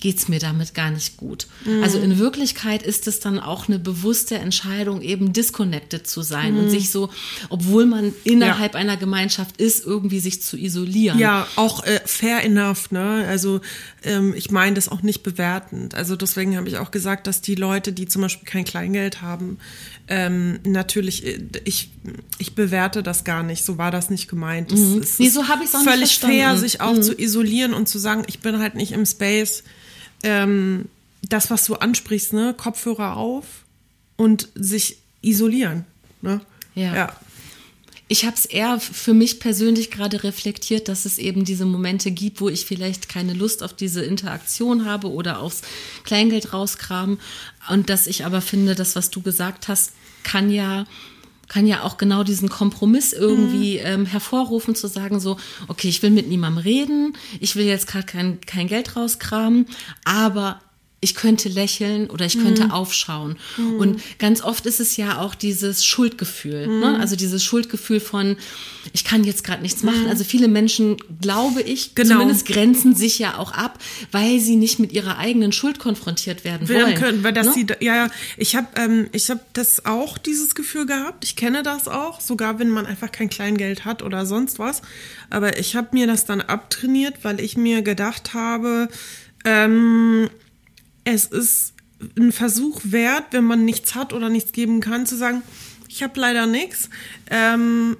geht's mir damit gar nicht gut. Mhm. Also in Wirklichkeit ist es dann auch eine bewusste Entscheidung, eben disconnected zu sein Mhm. und sich so, obwohl man innerhalb einer Gemeinschaft ist, irgendwie sich zu isolieren. Ja, auch äh, fair enough, ne? Also ähm, ich meine das auch nicht bewertend. Also deswegen habe ich auch gesagt, dass die Leute, die zum Beispiel kein Kleingeld haben, ähm, natürlich, äh, ich, ich bewerte das gar nicht. So war das nicht gemeint. Es, es Nee, so hab ich's auch nicht völlig fair. Mhm. sich auch zu isolieren und zu sagen, ich bin halt nicht im Space. Ähm, das, was du ansprichst, ne? Kopfhörer auf und sich isolieren. Ne? Ja. ja. Ich habe es eher für mich persönlich gerade reflektiert, dass es eben diese Momente gibt, wo ich vielleicht keine Lust auf diese Interaktion habe oder aufs Kleingeld rauskramen. Und dass ich aber finde, das, was du gesagt hast, kann ja kann ja auch genau diesen Kompromiss irgendwie ähm, hervorrufen, zu sagen so, okay, ich will mit niemandem reden, ich will jetzt gerade kein, kein Geld rauskramen, aber ich könnte lächeln oder ich könnte aufschauen. Und ganz oft ist es ja auch dieses Schuldgefühl, ne? also dieses Schuldgefühl von, ich kann jetzt gerade nichts machen. Also viele Menschen, glaube ich, Genau. zumindest grenzen sich ja auch ab, weil sie nicht mit ihrer eigenen Schuld konfrontiert werden wollen. können, weil das ne? sie, ja, ja, ich habe ähm, ich habe das auch, dieses Gefühl gehabt. Ich kenne das auch, sogar wenn man einfach kein Kleingeld hat oder sonst was. Aber ich habe mir das dann abtrainiert, weil ich mir gedacht habe, ähm, es ist ein Versuch wert, wenn man nichts hat oder nichts geben kann, zu sagen, ich habe leider nichts. Ähm,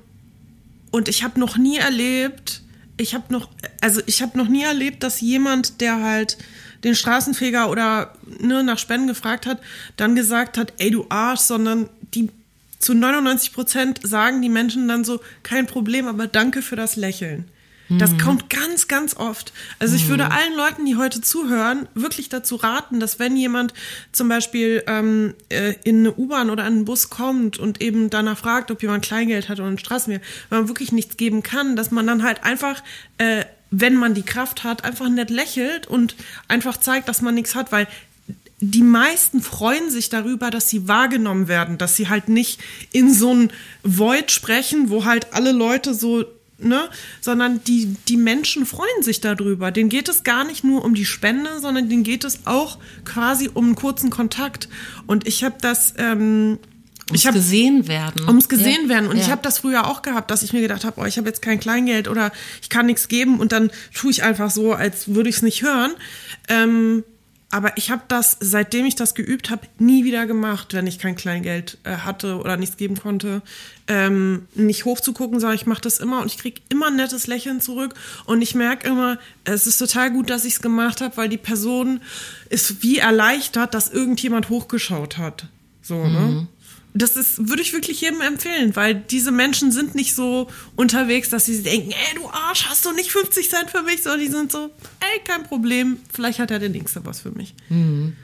und ich habe noch nie erlebt, ich habe noch, also ich habe noch nie erlebt, dass jemand, der halt den Straßenfeger oder ne, nach Spenden gefragt hat, dann gesagt hat, ey du Arsch, sondern die zu 99 Prozent sagen die Menschen dann so, kein Problem, aber danke für das Lächeln. Das kommt ganz, ganz oft. Also ich würde allen Leuten, die heute zuhören, wirklich dazu raten, dass wenn jemand zum Beispiel ähm, äh, in eine U-Bahn oder einen Bus kommt und eben danach fragt, ob jemand Kleingeld hat oder ein Straßenmeer, wenn man wirklich nichts geben kann, dass man dann halt einfach, äh, wenn man die Kraft hat, einfach nett lächelt und einfach zeigt, dass man nichts hat, weil die meisten freuen sich darüber, dass sie wahrgenommen werden, dass sie halt nicht in so ein Void sprechen, wo halt alle Leute so, ne, sondern die, die Menschen freuen sich darüber. Denen geht es gar nicht nur um die Spende, sondern denen geht es auch quasi um einen kurzen Kontakt. Und ich habe das ähm, ums Ich hab- gesehen werden. ums gesehen Ja, werden. Und ja. ich habe das früher auch gehabt, dass ich mir gedacht habe, oh, ich habe jetzt kein Kleingeld oder ich kann nichts geben und dann tue ich einfach so, als würde ich es nicht hören. Ähm, aber ich habe das, seitdem ich das geübt habe, nie wieder gemacht, wenn ich kein Kleingeld äh, hatte oder nichts geben konnte. Ähm, nicht hochzugucken, sondern ich mache das immer und ich krieg immer ein nettes Lächeln zurück. Und ich merke immer, es ist total gut, dass ich es gemacht habe, weil die Person ist wie erleichtert, dass irgendjemand hochgeschaut hat. So, ne? Das ist, würde ich wirklich jedem empfehlen, weil diese Menschen sind nicht so unterwegs, dass sie denken, ey, du Arsch, hast du nicht 50 Cent für mich, sondern die sind so, ey, kein Problem, vielleicht hat ja der Nächste was für mich. Kann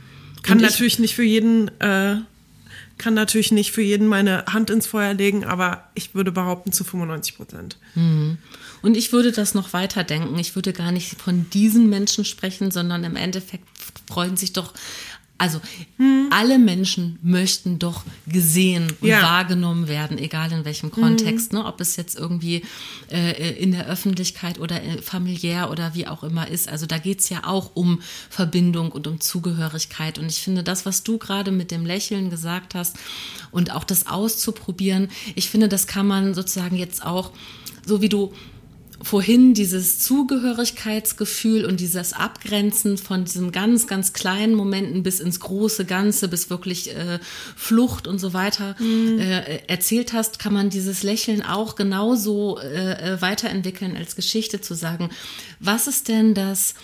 Und ich- natürlich nicht für jeden, äh, kann natürlich nicht für jeden meine Hand ins Feuer legen, aber ich würde behaupten zu 95 Prozent. Und ich würde das noch weiter denken. Ich würde gar nicht von diesen Menschen sprechen, sondern im Endeffekt freuen sich doch, also alle Menschen möchten doch gesehen und Ja. wahrgenommen werden, egal in welchem Kontext, ne? ob es jetzt irgendwie äh, in der Öffentlichkeit oder äh, familiär oder wie auch immer ist. Also da geht's ja auch um Verbindung und um Zugehörigkeit. Und ich finde, das, was du gerade mit dem Lächeln gesagt hast und auch das auszuprobieren, ich finde, das kann man sozusagen jetzt auch, so wie du vorhin dieses Zugehörigkeitsgefühl und dieses Abgrenzen von diesen ganz, ganz kleinen Momenten bis ins große Ganze, bis wirklich äh, Flucht und so weiter äh, erzählt hast, kann man dieses Lächeln auch genauso äh, äh, weiterentwickeln als Geschichte zu sagen, was ist denn das,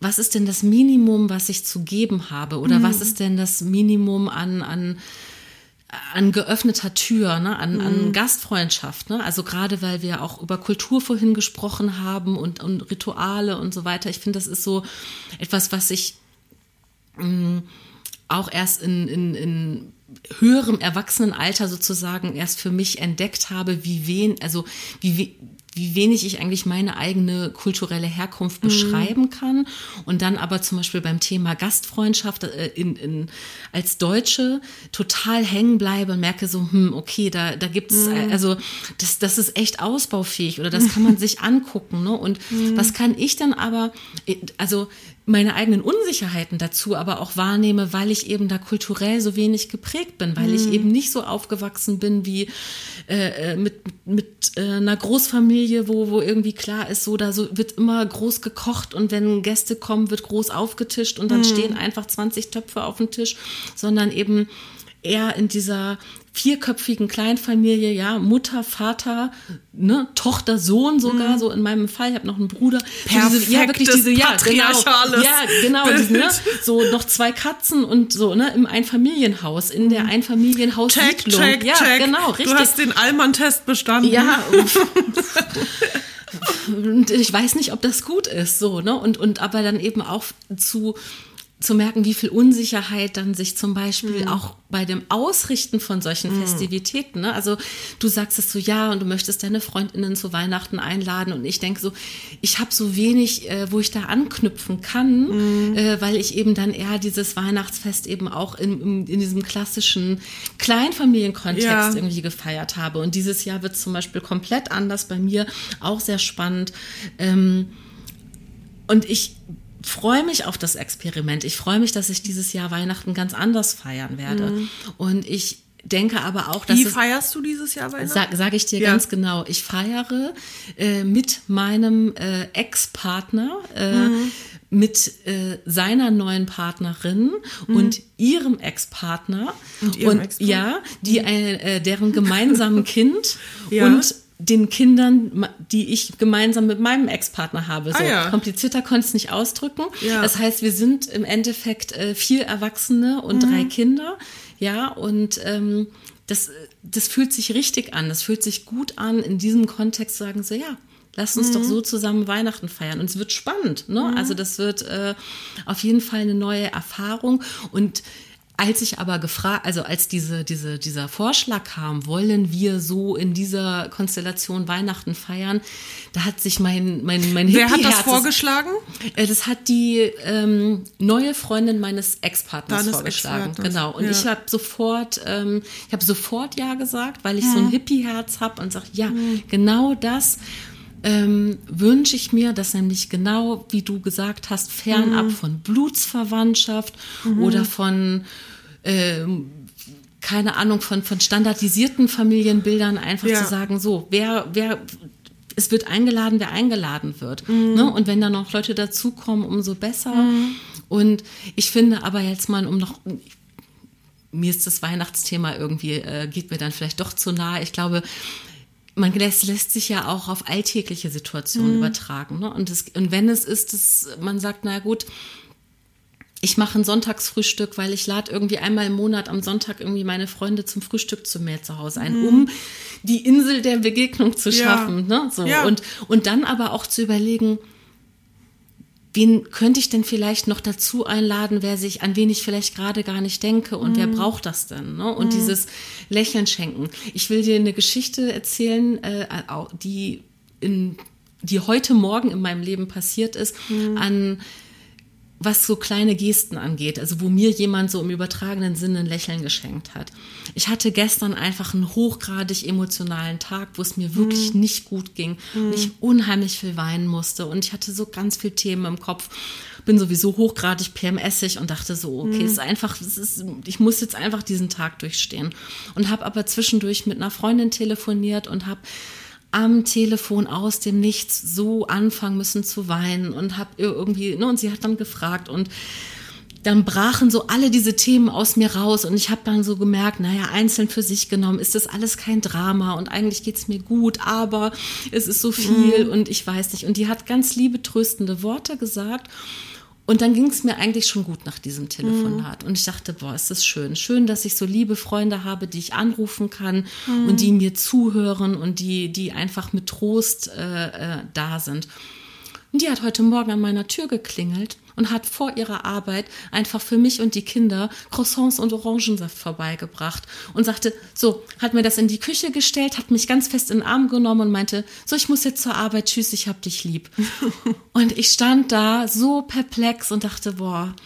was ist denn das Minimum, was ich zu geben habe? Oder was ist denn das Minimum an, an, an geöffneter Tür, ne? an, an Gastfreundschaft. Ne? Also gerade weil wir auch über Kultur vorhin gesprochen haben und, und Rituale und so weiter. Ich finde, das ist so etwas, was ich mh, auch erst in, in, in höherem Erwachsenenalter sozusagen erst für mich entdeckt habe, wie wen, also wie, wie wenig ich eigentlich meine eigene kulturelle Herkunft beschreiben kann und dann aber zum Beispiel beim Thema Gastfreundschaft äh, in, in, als Deutsche total hängen bleibe und merke so, hm, okay, da, da gibt's äh, also das, das ist echt ausbaufähig oder das kann man sich angucken. Ne? Und was kann ich dann aber, äh, also meine eigenen Unsicherheiten dazu aber auch wahrnehme, weil ich eben da kulturell so wenig geprägt bin, weil ich eben nicht so aufgewachsen bin wie äh, äh, mit, mit äh, einer Großfamilie, wo, wo irgendwie klar ist, so da so wird immer groß gekocht und wenn Gäste kommen, wird groß aufgetischt und dann stehen einfach 20 Töpfe auf dem Tisch, sondern eben eher in dieser vierköpfigen Kleinfamilie, ja, Mutter, Vater, ne, Tochter, Sohn sogar, so in meinem Fall, ich habe noch einen Bruder. So diese, ja, wirklich Perfektes diese, ja, genau, ja, genau, Bild. diese, ne, so noch zwei Katzen und so, ne, im Einfamilienhaus, in der Einfamilienhaussiedlung. Check, check, ja, check. genau, richtig. Du hast den Allmann-Test bestanden. Ja. und ich weiß nicht, ob das gut ist, so, ne? Und, und aber dann eben auch zu, zu merken, wie viel Unsicherheit dann sich zum Beispiel auch bei dem Ausrichten von solchen Festivitäten, ne? Also du sagst es so, ja, und du möchtest deine Freundinnen zu Weihnachten einladen und ich denke so, ich habe so wenig, äh, wo ich da anknüpfen kann, äh, weil ich eben dann eher dieses Weihnachtsfest eben auch in, in, in diesem klassischen Kleinfamilienkontext Ja. irgendwie gefeiert habe. Und dieses Jahr wird zum Beispiel komplett anders bei mir, auch sehr spannend. Ähm, und ich freue mich auf das Experiment. Ich freue mich, dass ich dieses Jahr Weihnachten ganz anders feiern werde. Und ich denke aber auch, dass Wie feierst du dieses Jahr Weihnachten? Sag, sag ich dir Ja. ganz genau. Ich feiere äh, mit meinem äh, Ex-Partner, äh, mit äh, seiner neuen Partnerin und ihrem Ex-Partner. Und ihrem Ex-Partner? Ja, die, äh, äh, deren gemeinsamen Kind Ja. und den Kindern, die ich gemeinsam mit meinem Ex-Partner habe. So Ah, ja. komplizierter konnte ich es nicht ausdrücken. Ja. Das heißt, wir sind im Endeffekt äh, vier Erwachsene und Mhm. drei Kinder. Ja, und ähm, das, das fühlt sich richtig an. Das fühlt sich gut an, in diesem Kontext zu sagen, so ja, lass uns Mhm. doch so zusammen Weihnachten feiern. Und es wird spannend. Ne? Also das wird äh, auf jeden Fall eine neue Erfahrung. Und als ich aber gefragt, also als diese, diese, dieser Vorschlag kam, wollen wir so in dieser Konstellation Weihnachten feiern, da hat sich mein, mein, mein Wer hat das vorgeschlagen? äh, Das hat die ähm, neue Freundin meines Ex-Partners Deines vorgeschlagen. Ex-Partners, Genau. Und ja. ich habe sofort, ähm, ich habe sofort ja gesagt, weil ich so ein Hippie-Herz habe und sage, ja, genau das ähm, wünsche ich mir, dass nämlich genau, wie du gesagt hast, fernab von Blutsverwandtschaft oder von ähm, keine Ahnung, von, von standardisierten Familienbildern einfach Ja. zu sagen, so, wer, wer, es wird eingeladen, wer eingeladen wird. Mhm. Ne? Und wenn dann noch Leute dazukommen, umso besser. Und ich finde aber jetzt mal, um noch, mir ist das Weihnachtsthema irgendwie, äh, geht mir dann vielleicht doch zu nahe. Ich glaube, man lässt, lässt sich ja auch auf alltägliche Situationen übertragen. Ne? Und, es, und wenn es ist, dass man sagt, na gut, ich mache ein Sonntagsfrühstück, weil ich lade irgendwie einmal im Monat am Sonntag irgendwie meine Freunde zum Frühstück zu mir zu Hause ein, um die Insel der Begegnung zu Ja. schaffen. Ne? So. Ja. Und, und dann aber auch zu überlegen, wen könnte ich denn vielleicht noch dazu einladen, wer sich, an wen ich vielleicht gerade gar nicht denke und wer braucht das denn? Ne? Und dieses Lächeln schenken. Ich will dir eine Geschichte erzählen, äh, die in die heute Morgen in meinem Leben passiert ist, an was so kleine Gesten angeht, also wo mir jemand so im übertragenen Sinne ein Lächeln geschenkt hat. Ich hatte gestern einfach einen hochgradig emotionalen Tag, wo es mir wirklich nicht gut ging und ich unheimlich viel weinen musste und ich hatte so ganz viel Themen im Kopf. Bin sowieso hochgradig PMSig und dachte so, okay, es ist einfach, es ist, ich muss jetzt einfach diesen Tag durchstehen und habe aber zwischendurch mit einer Freundin telefoniert und habe am Telefon aus dem Nichts so anfangen müssen zu weinen und habe ihr irgendwie, ne, und sie hat dann gefragt und dann brachen so alle diese Themen aus mir raus und ich habe dann so gemerkt, naja, einzeln für sich genommen ist das alles kein Drama und eigentlich geht's mir gut, aber es ist so viel und ich weiß nicht. Und die hat ganz liebe, tröstende Worte gesagt. Und dann ging es mir eigentlich schon gut nach diesem Telefonat. Und ich dachte, boah, ist das schön. Schön, dass ich so liebe Freunde habe, die ich anrufen kann und die mir zuhören und die, die einfach mit Trost äh, äh, da sind. Und die hat heute Morgen an meiner Tür geklingelt und hat vor ihrer Arbeit einfach für mich und die Kinder Croissants und Orangensaft vorbeigebracht und sagte, so, hat mir das in die Küche gestellt, hat mich ganz fest in den Arm genommen und meinte, so, ich muss jetzt zur Arbeit, tschüss, ich hab dich lieb. und ich stand da so perplex und dachte, boah,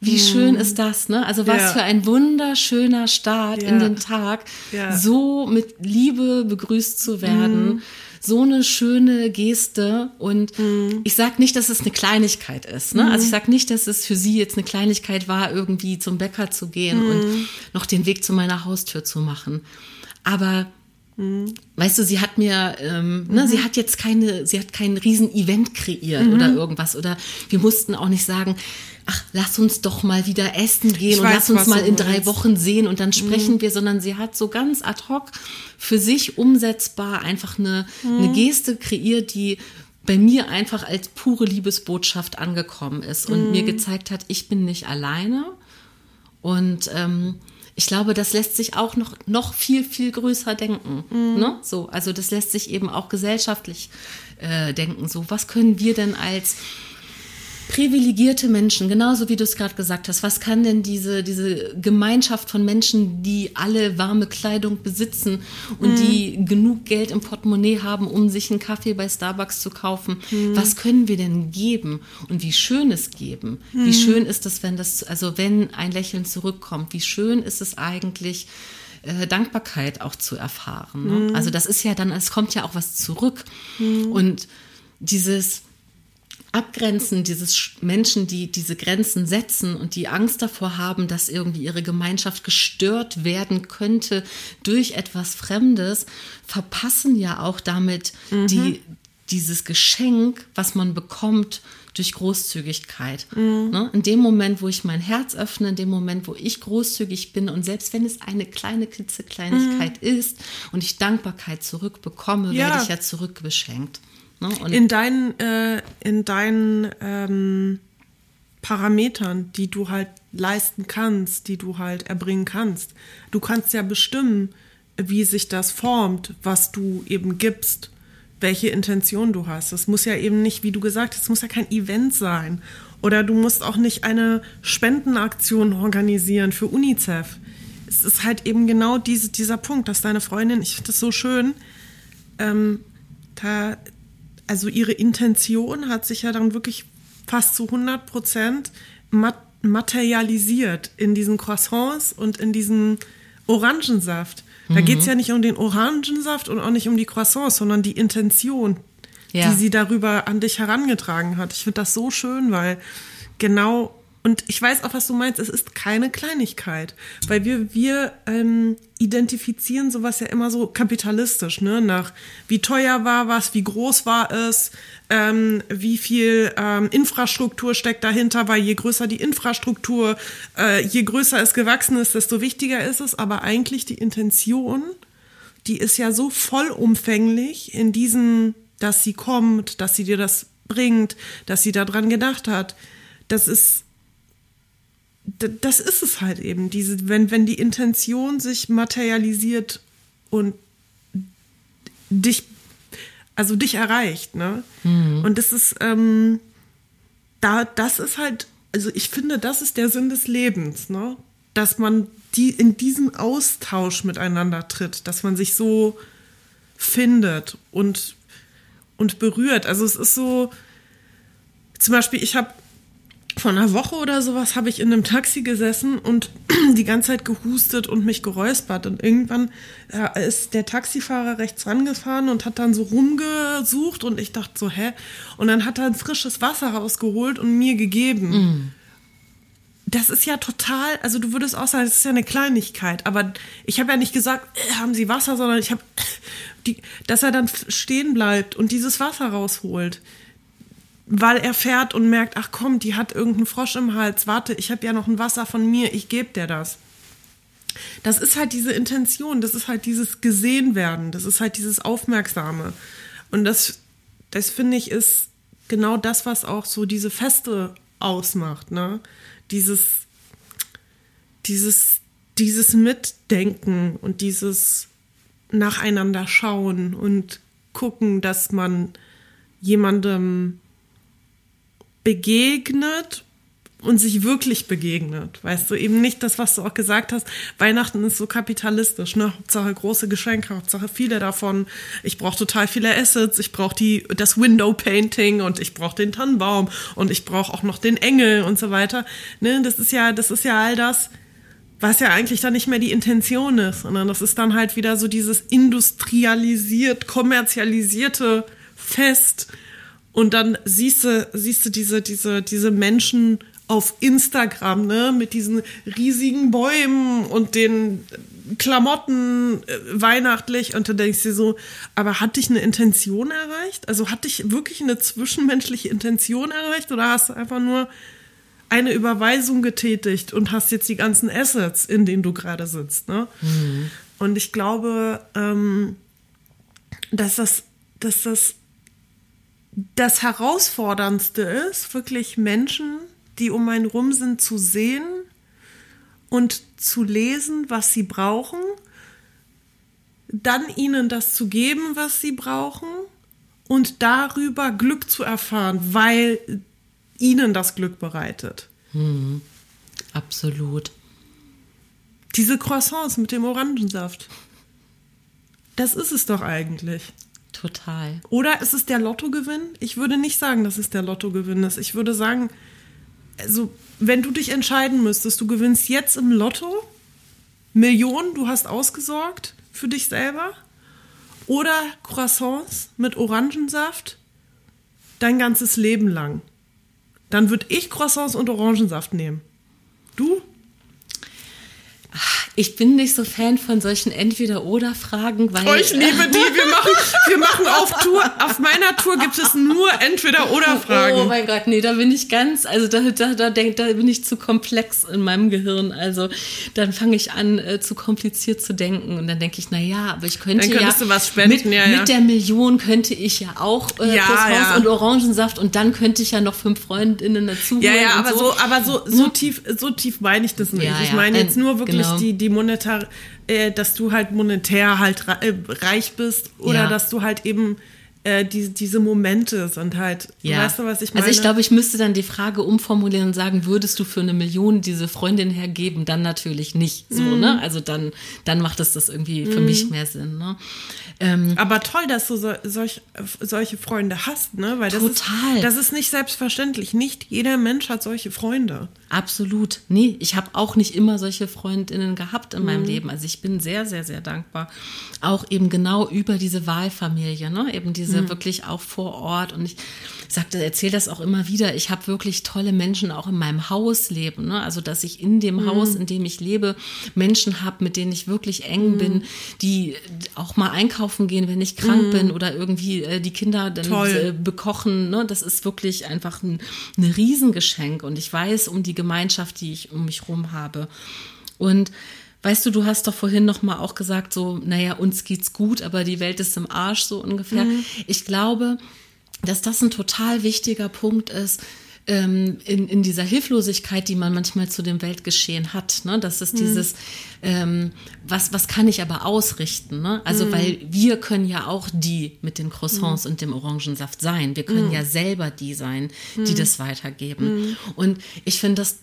wie schön ist das, ne? Also was Ja. für ein wunderschöner Start in Ja. den Tag, Ja. so mit Liebe begrüßt zu werden. So eine schöne Geste und ich sag nicht, dass es eine Kleinigkeit ist. Ne? Also ich sag nicht, dass es für sie jetzt eine Kleinigkeit war, irgendwie zum Bäcker zu gehen und noch den Weg zu meiner Haustür zu machen. Aber Weißt du, sie hat mir, ähm, ne, sie hat jetzt keine, sie hat kein Riesen-Event kreiert oder irgendwas. Oder wir mussten auch nicht sagen, ach, lass uns doch mal wieder essen gehen Ich und weiß, lass uns mal in drei meinst. Wochen sehen und dann sprechen wir, sondern sie hat so ganz ad hoc für sich umsetzbar einfach eine, eine Geste kreiert, die bei mir einfach als pure Liebesbotschaft angekommen ist und mir gezeigt hat, ich bin nicht alleine. Und ähm, ich glaube, das lässt sich auch noch, noch viel, viel größer denken. Ne? So, also das lässt sich eben auch gesellschaftlich äh, denken. So, was können wir denn als privilegierte Menschen, genauso wie du es gerade gesagt hast, was kann denn diese, diese Gemeinschaft von Menschen, die alle warme Kleidung besitzen und die genug Geld im Portemonnaie haben, um sich einen Kaffee bei Starbucks zu kaufen, was können wir denn geben und wie schön es geben? Wie schön ist es, wenn das, also wenn ein Lächeln zurückkommt, wie schön ist es eigentlich, äh, Dankbarkeit auch zu erfahren. Ne? Also das ist ja dann, es kommt ja auch was zurück und dieses Abgrenzen dieses Sch- Menschen, die diese Grenzen setzen und die Angst davor haben, dass irgendwie ihre Gemeinschaft gestört werden könnte durch etwas Fremdes, verpassen ja auch damit die, dieses Geschenk, was man bekommt durch Großzügigkeit. Ne? In dem Moment, wo ich mein Herz öffne, in dem Moment, wo ich großzügig bin und selbst wenn es eine kleine klitzekleinigkeit ist und ich Dankbarkeit zurückbekomme, Ja. werde ich ja zurückbeschenkt. Ne? In deinen, äh, in deinen ähm, Parametern, die du halt leisten kannst, die du halt erbringen kannst. Du kannst ja bestimmen, wie sich das formt, was du eben gibst, welche Intention du hast. Es muss ja eben nicht, wie du gesagt hast, es muss ja kein Event sein. Oder du musst auch nicht eine Spendenaktion organisieren für UNICEF. Es ist halt eben genau diese, dieser Punkt, dass deine Freundin, ich finde das so schön, ähm, da, also ihre Intention hat sich ja dann wirklich fast zu 100 Prozent mat materialisiert in diesen Croissants und in diesem Orangensaft. Da Mhm. geht es ja nicht um den Orangensaft und auch nicht um die Croissants, sondern die Intention, Ja. die sie darüber an dich herangetragen hat. Ich finde das so schön, weil genau Und ich weiß auch, was du meinst. Es ist keine Kleinigkeit, weil wir wir ähm, identifizieren sowas ja immer so kapitalistisch, ne? Nach wie teuer war was, wie groß war es, ähm, wie viel ähm, Infrastruktur steckt dahinter, weil je größer die Infrastruktur, äh, je größer es gewachsen ist, desto wichtiger ist es. Aber eigentlich die Intention, die ist ja so vollumfänglich in diesem, dass sie kommt, dass sie dir das bringt, dass sie daran gedacht hat. Das ist das ist es halt eben, diese, wenn, wenn die Intention sich materialisiert und dich, also dich erreicht, ne? Mhm. Und das ist, ähm, da, das ist halt, also ich finde, das ist der Sinn des Lebens, ne? Dass man die in diesem Austausch miteinander tritt, dass man sich so findet und, und berührt. Also es ist so, zum Beispiel, ich habe vor einer Woche oder sowas habe ich in einem Taxi gesessen und die ganze Zeit gehustet und mich geräuspert. Und irgendwann äh, ist der Taxifahrer rechts rangefahren und hat dann so rumgesucht und ich dachte so, hä? Und dann hat er ein frisches Wasser rausgeholt und mir gegeben. Mm. Das ist ja total, also du würdest auch sagen, das ist ja eine Kleinigkeit, aber ich habe ja nicht gesagt, äh, haben Sie Wasser, sondern ich habe, dass er dann stehen bleibt und dieses Wasser rausholt weil er fährt und merkt, ach komm, die hat irgendeinen Frosch im Hals, warte, ich habe ja noch ein Wasser von mir, ich gebe dir das. Das ist halt diese Intention, das ist halt dieses gesehen werden, das ist halt dieses Aufmerksame. Und das, das finde ich, ist genau das, was auch so diese Feste ausmacht, ne? Dieses, dieses, dieses Mitdenken und dieses nacheinander schauen und gucken, dass man jemandem begegnet und sich wirklich begegnet. Weißt du, eben nicht das, was du auch gesagt hast. Weihnachten ist so kapitalistisch, ne? Hauptsache große Geschenke, Hauptsache viele davon. Ich brauche total viele Assets, ich brauche die das Window Painting und ich brauche den Tannenbaum und ich brauche auch noch den Engel und so weiter. Ne, das ist ja, das ist ja all das, was ja eigentlich dann nicht mehr die Intention ist, sondern das ist dann halt wieder so dieses industrialisiert, kommerzialisierte Fest und dann siehst du, siehst du diese, diese, diese Menschen auf Instagram, ne, mit diesen riesigen Bäumen und den Klamotten äh, weihnachtlich und du denkst dir so, aber hat dich eine Intention erreicht? Also hat dich wirklich eine zwischenmenschliche Intention erreicht oder hast du einfach nur eine Überweisung getätigt und hast jetzt die ganzen Assets, in denen du gerade sitzt, ne? Mhm. Und ich glaube, ähm, dass das, dass das das Herausforderndste ist, wirklich Menschen, die um einen rum sind, zu sehen und zu lesen, was sie brauchen, dann ihnen das zu geben, was sie brauchen und darüber Glück zu erfahren, weil ihnen das Glück bereitet. Hm, absolut. Diese Croissants mit dem Orangensaft. Das ist es doch eigentlich. Total. Oder ist es der Lottogewinn? Ich würde nicht sagen, dass es der Lottogewinn ist. Ich würde sagen, also, wenn du dich entscheiden müsstest, du gewinnst jetzt im Lotto Millionen, du hast ausgesorgt für dich selber, oder Croissants mit Orangensaft dein ganzes Leben lang. Dann würde ich Croissants und Orangensaft nehmen. Du? Ich bin nicht so Fan von solchen Entweder-Oder-Fragen, weil. Oh, ich liebe die. Wir machen, wir machen auf Tour. Auf meiner Tour gibt es nur Entweder-Oder-Fragen. Oh mein Gott, nee, da bin ich ganz, also da, da, da, denk, da bin ich zu komplex in meinem Gehirn. Also dann fange ich an, äh, zu kompliziert zu denken. Und dann denke ich, na ja, aber ich könnte dann ja. Du was spenden, mit, ja, ja. mit der Million könnte ich ja auch äh, ja, ja. und Orangensaft und dann könnte ich ja noch fünf Freundinnen dazu Ja, ja, aber so. so, aber so, so hm? tief, so tief meine ich das nicht. Ich meine jetzt nur wirklich genau. die, die monetar, äh, dass du halt monetär halt äh, reich bist oder ja. dass du halt eben äh, die, diese Momente sind halt, ja. weißt du, was ich meine? Also ich glaube, ich müsste dann die Frage umformulieren und sagen, würdest du für eine Million diese Freundin hergeben? Dann natürlich nicht so, mm. ne? Also dann, dann macht es das irgendwie für mm. mich mehr Sinn, ne? Ähm, Aber toll, dass du so, solch, solche Freunde hast, ne? Weil das total. Ist, das ist nicht selbstverständlich. Nicht jeder Mensch hat solche Freunde. Absolut. Nee, ich habe auch nicht immer solche Freundinnen gehabt in meinem mm. Leben. Also ich bin sehr, sehr, sehr dankbar. Auch eben genau über diese Wahlfamilie, ne? Eben diese diese wirklich auch vor Ort. Und ich sagte, erzähle das auch immer wieder. Ich habe wirklich tolle Menschen auch in meinem Haus leben. Ne? Also, dass ich in dem Haus, in dem ich lebe, Menschen habe, mit denen ich wirklich eng bin, die auch mal einkaufen gehen, wenn ich krank bin oder irgendwie äh, die Kinder dann äh, bekochen. Ne? Das ist wirklich einfach ein, ein Riesengeschenk. Und ich weiß um die Gemeinschaft, die ich um mich rum habe. Und weißt du, du hast doch vorhin noch mal auch gesagt, so, naja, uns geht's gut, aber die Welt ist im Arsch, so ungefähr. Ich glaube, dass das ein total wichtiger Punkt ist, ähm, in, in dieser Hilflosigkeit, die man manchmal zu dem Weltgeschehen hat. Ne? Das ist dieses, ähm, was, was kann ich aber ausrichten? Ne? Also, weil wir können ja auch die mit den Croissants und dem Orangensaft sein. Wir können ja selber die sein, die das weitergeben. Und ich finde das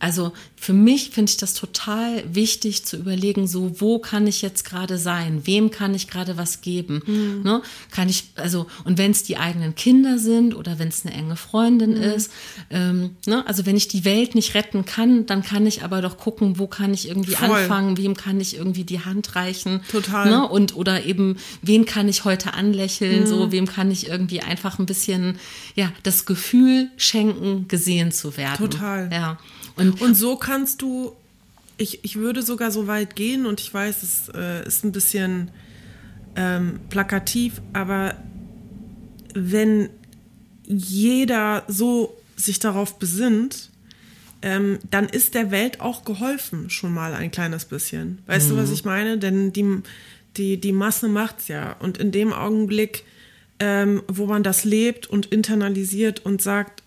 also für mich finde ich das total wichtig zu überlegen, so wo kann ich jetzt gerade sein, wem kann ich gerade was geben, ne? Kann ich also und wenn es die eigenen Kinder sind oder wenn es eine enge Freundin ist, ähm, ne? Also wenn ich die Welt nicht retten kann, dann kann ich aber doch gucken, wo kann ich irgendwie Voll. anfangen, wem kann ich irgendwie die Hand reichen, Total. ne? Und oder eben wen kann ich heute anlächeln, so wem kann ich irgendwie einfach ein bisschen ja das Gefühl schenken, gesehen zu werden. Total. Ja. Und, Und so kannst du, ich, ich würde sogar so weit gehen und ich weiß, es äh, ist ein bisschen ähm, plakativ, aber wenn jeder so sich darauf besinnt, ähm, dann ist der Welt auch geholfen, schon mal ein kleines bisschen. Weißt du, was ich meine? Denn die, die, die Masse macht's ja. Und in dem Augenblick, ähm, wo man das lebt und internalisiert und sagt,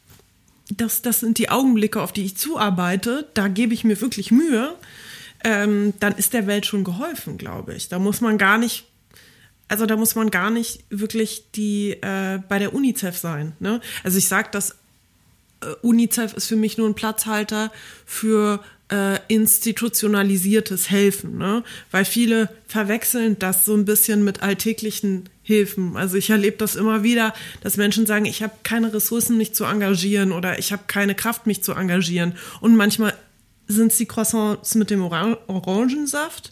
das, das sind die Augenblicke, auf die ich zuarbeite, da gebe ich mir wirklich Mühe, ähm, dann ist der Welt schon geholfen, glaube ich. Da muss man gar nicht, also da muss man gar nicht wirklich die äh, bei der UNICEF sein. Ne? Also ich sage, dass äh, UNICEF ist für mich nur ein Platzhalter für äh, institutionalisiertes Helfen, ne? weil viele verwechseln das so ein bisschen mit alltäglichen Hilfen. Also ich erlebe das immer wieder, dass Menschen sagen, ich habe keine Ressourcen, mich zu engagieren oder ich habe keine Kraft, mich zu engagieren. Und manchmal sind es die Croissants mit dem Oran Orangensaft,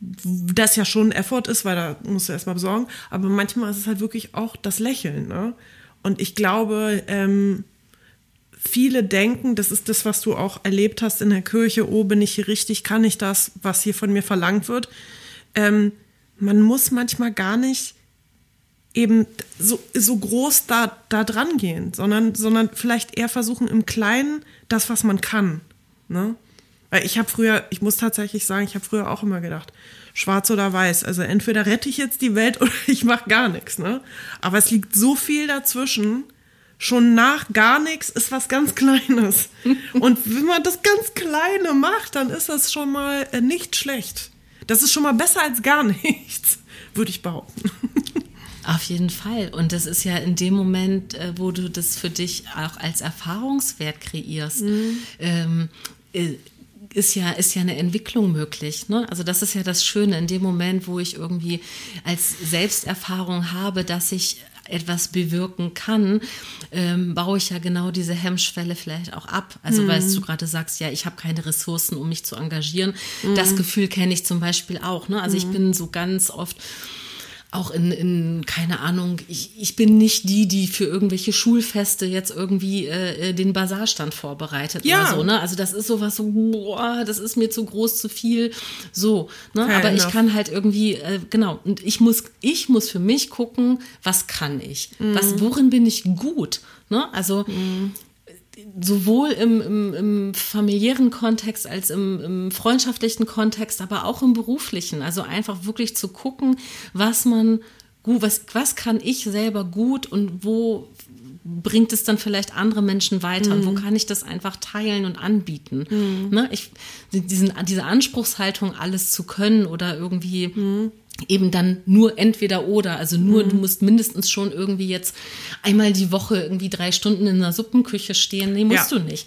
das ja schon ein Effort ist, weil da musst du erstmal besorgen. Aber manchmal ist es halt wirklich auch das Lächeln. Ne? Und ich glaube, ähm, viele denken, das ist das, was du auch erlebt hast in der Kirche, oh, bin ich hier richtig, kann ich das, was hier von mir verlangt wird. Ähm, man muss manchmal gar nicht eben so, so groß da, da dran gehen, sondern, sondern vielleicht eher versuchen im Kleinen das, was man kann. Ne? Weil ich habe früher, ich muss tatsächlich sagen, ich habe früher auch immer gedacht, schwarz oder weiß. Also entweder rette ich jetzt die Welt oder ich mache gar nichts. Ne? Aber es liegt so viel dazwischen. Schon nach gar nichts ist was ganz Kleines. Und wenn man das ganz Kleine macht, dann ist das schon mal äh, nicht schlecht. Das ist schon mal besser als gar nichts, würde ich behaupten. Auf jeden Fall. Und das ist ja in dem Moment, äh, wo du das für dich auch als Erfahrungswert kreierst, ähm, äh, ist ja, ist ja eine Entwicklung möglich. Ne? Also das ist ja das Schöne, in dem Moment, wo ich irgendwie als Selbsterfahrung habe, dass ich etwas bewirken kann, ähm, baue ich ja genau diese Hemmschwelle vielleicht auch ab. Also weil du gerade sagst, ja, ich habe keine Ressourcen, um mich zu engagieren. Das Gefühl kenne ich zum Beispiel auch. Ne? Also ich bin so ganz oft auch in, in keine Ahnung, ich, ich bin nicht die, die für irgendwelche Schulfeste jetzt irgendwie äh, den Basarstand vorbereitet Ja. oder so, ne? Also das ist sowas so, boah, das ist mir zu groß, zu viel, so, ne? Fair Aber ich enough. kann halt irgendwie, äh, genau, und ich muss, ich muss für mich gucken, was kann ich? Was, worin bin ich gut? Ne? Also sowohl im, im, im familiären Kontext als im, im freundschaftlichen Kontext, aber auch im beruflichen. Also einfach wirklich zu gucken, was man gut, was, was kann ich selber gut und wo bringt es dann vielleicht andere Menschen weiter und wo kann ich das einfach teilen und anbieten. Ne? Ich, diesen, diese Anspruchshaltung, alles zu können oder irgendwie eben dann nur entweder oder, also nur du musst mindestens schon irgendwie jetzt einmal die Woche irgendwie drei Stunden in einer Suppenküche stehen, nee, musst Ja. du nicht.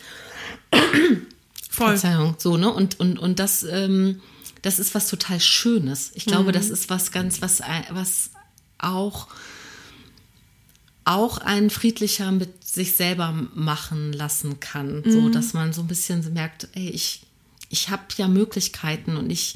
Voll. Verzeihung, so, ne? Und, und, und das, ähm, das ist was total Schönes. Ich glaube, Mhm. das ist was ganz, was, ein- was auch, auch ein friedlicher mit sich selber machen lassen kann. So, Mhm. dass man so ein bisschen merkt, ey, ich, ich habe ja Möglichkeiten und ich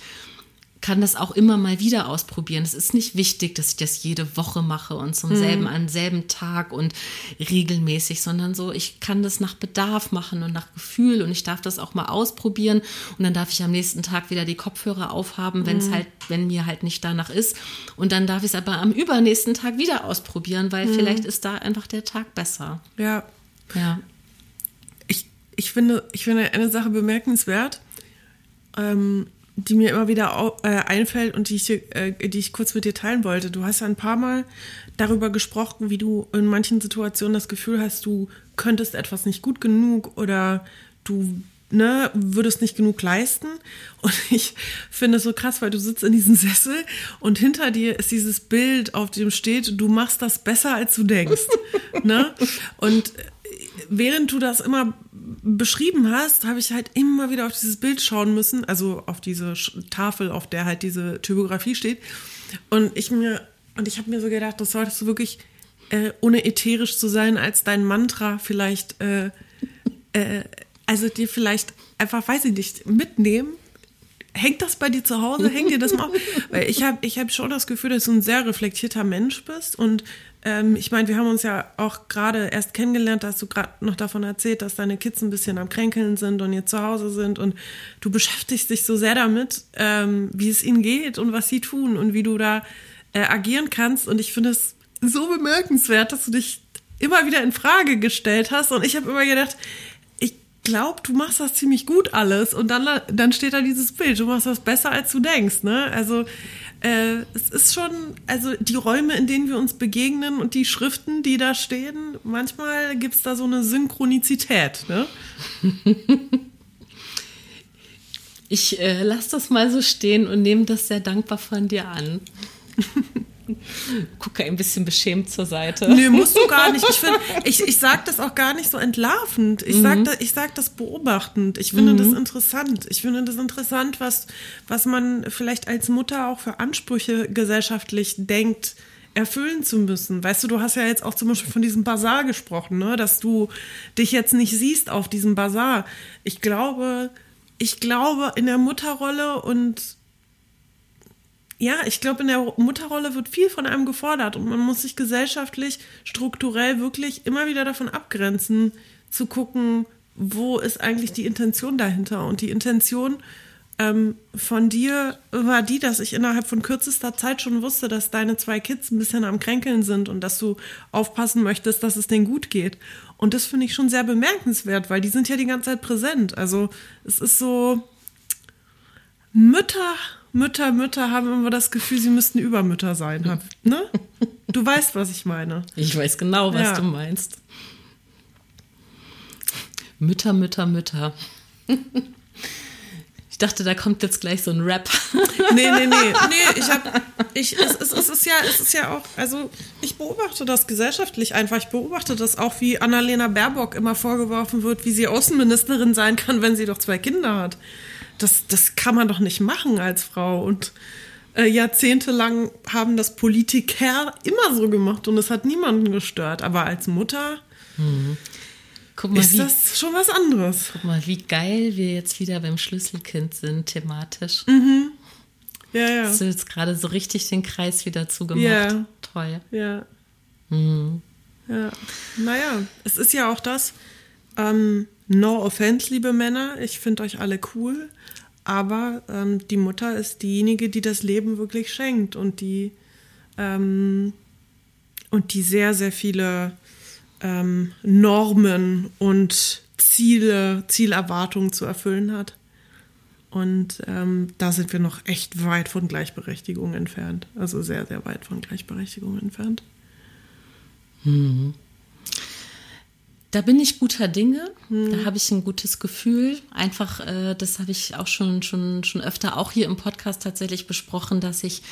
kann das auch immer mal wieder ausprobieren. Es ist nicht wichtig, dass ich das jede Woche mache und zum selben, am selben Tag und regelmäßig, sondern so, ich kann das nach Bedarf machen und nach Gefühl und ich darf das auch mal ausprobieren und dann darf ich am nächsten Tag wieder die Kopfhörer aufhaben, wenn es halt, wenn mir halt nicht danach ist. Und dann darf ich es aber am übernächsten Tag wieder ausprobieren, weil vielleicht ist da einfach der Tag besser. Ja. Ja. Ich, ich, finde, ich finde eine Sache bemerkenswert, ähm, die mir immer wieder äh, einfällt und die ich, äh, die ich kurz mit dir teilen wollte. Du hast ja ein paar Mal darüber gesprochen, wie du in manchen Situationen das Gefühl hast, du könntest etwas nicht gut genug oder du ne, würdest nicht genug leisten. Und ich finde es so krass, weil du sitzt in diesem Sessel und hinter dir ist dieses Bild, auf dem steht, du machst das besser, als du denkst. ne? Und während du das immer beschrieben hast, habe ich halt immer wieder auf dieses Bild schauen müssen, also auf diese Tafel, auf der halt diese Typografie steht. Und ich mir, und ich habe mir so gedacht, das solltest du wirklich, äh, ohne ätherisch zu sein, als dein Mantra vielleicht, äh, äh, also dir vielleicht einfach, weiß ich nicht, mitnehmen. Hängt das bei dir zu Hause? Hängt dir das mal auf? Weil ich habe ich hab schon das Gefühl, dass du ein sehr reflektierter Mensch bist und ähm, ich meine, wir haben uns ja auch gerade erst kennengelernt, da hast du gerade noch davon erzählt, dass deine Kids ein bisschen am Kränkeln sind und jetzt zu Hause sind und du beschäftigst dich so sehr damit, ähm, wie es ihnen geht und was sie tun und wie du da äh, agieren kannst. Und ich finde es so bemerkenswert, dass du dich immer wieder in Frage gestellt hast. Und ich habe immer gedacht, ich glaube, du machst das ziemlich gut alles. Und dann, dann steht da dieses Bild, du machst das besser, als du denkst. Ne? Also äh, es ist schon, also die Räume, in denen wir uns begegnen und die Schriften, die da stehen, manchmal gibt es da so eine Synchronizität. Ne? Ich äh, lasse das mal so stehen und nehme das sehr dankbar von dir an. Gucke ein bisschen beschämt zur Seite. Nee, musst du gar nicht. Ich, find, ich, ich sage das auch gar nicht so entlarvend. Ich sage das, ich sag das beobachtend. Ich finde mhm. das interessant. Ich finde das interessant, was, was man vielleicht als Mutter auch für Ansprüche gesellschaftlich denkt, erfüllen zu müssen. Weißt du, du hast ja jetzt auch zum Beispiel von diesem Bazar gesprochen, ne? dass du dich jetzt nicht siehst auf diesem Bazar. Ich glaube, ich glaube in der Mutterrolle und ja, ich glaube, in der Mutterrolle wird viel von einem gefordert und man muss sich gesellschaftlich, strukturell wirklich immer wieder davon abgrenzen, zu gucken, wo ist eigentlich die Intention dahinter. Und die Intention ähm, von dir war die, dass ich innerhalb von kürzester Zeit schon wusste, dass deine zwei Kids ein bisschen am Kränkeln sind und dass du aufpassen möchtest, dass es denen gut geht. Und das finde ich schon sehr bemerkenswert, weil die sind ja die ganze Zeit präsent. Also es ist so, Mütter Mütter, Mütter haben immer das Gefühl, sie müssten Übermütter sein. Ne? Du weißt, was ich meine. Ich weiß genau, was ja. du meinst. Mütter, Mütter, Mütter. Ich dachte, da kommt jetzt gleich so ein Rap. Nee, nee, nee. Nee, ich hab. Ich, es, es, es, ist ja, es ist ja auch, also ich beobachte das gesellschaftlich einfach. Ich beobachte das auch, wie Annalena Baerbock immer vorgeworfen wird, wie sie Außenministerin sein kann, wenn sie doch zwei Kinder hat das, das kann man doch nicht machen als Frau. Und äh, jahrzehntelang haben das Politiker immer so gemacht und es hat niemanden gestört. Aber als Mutter mhm. mal, ist wie, das schon was anderes. Guck mal, wie geil wir jetzt wieder beim Schlüsselkind sind, thematisch. Mhm. Ja, ja. Hast du jetzt gerade so richtig den Kreis wieder zugemacht. Ja. Toll. Ja. Mhm. Ja. Naja, es ist ja auch das. Ähm, no offense, liebe Männer. Ich finde euch alle cool. Aber ähm, die Mutter ist diejenige, die das Leben wirklich schenkt und die, ähm, und die sehr, sehr viele ähm, Normen und Ziele, Zielerwartungen zu erfüllen hat. Und ähm, da sind wir noch echt weit von Gleichberechtigung entfernt. Also sehr, sehr weit von Gleichberechtigung entfernt. Mhm. Da bin ich guter Dinge. Hm. Da habe ich ein gutes Gefühl. Einfach, äh, das habe ich auch schon, schon, schon öfter auch hier im Podcast tatsächlich besprochen, dass ich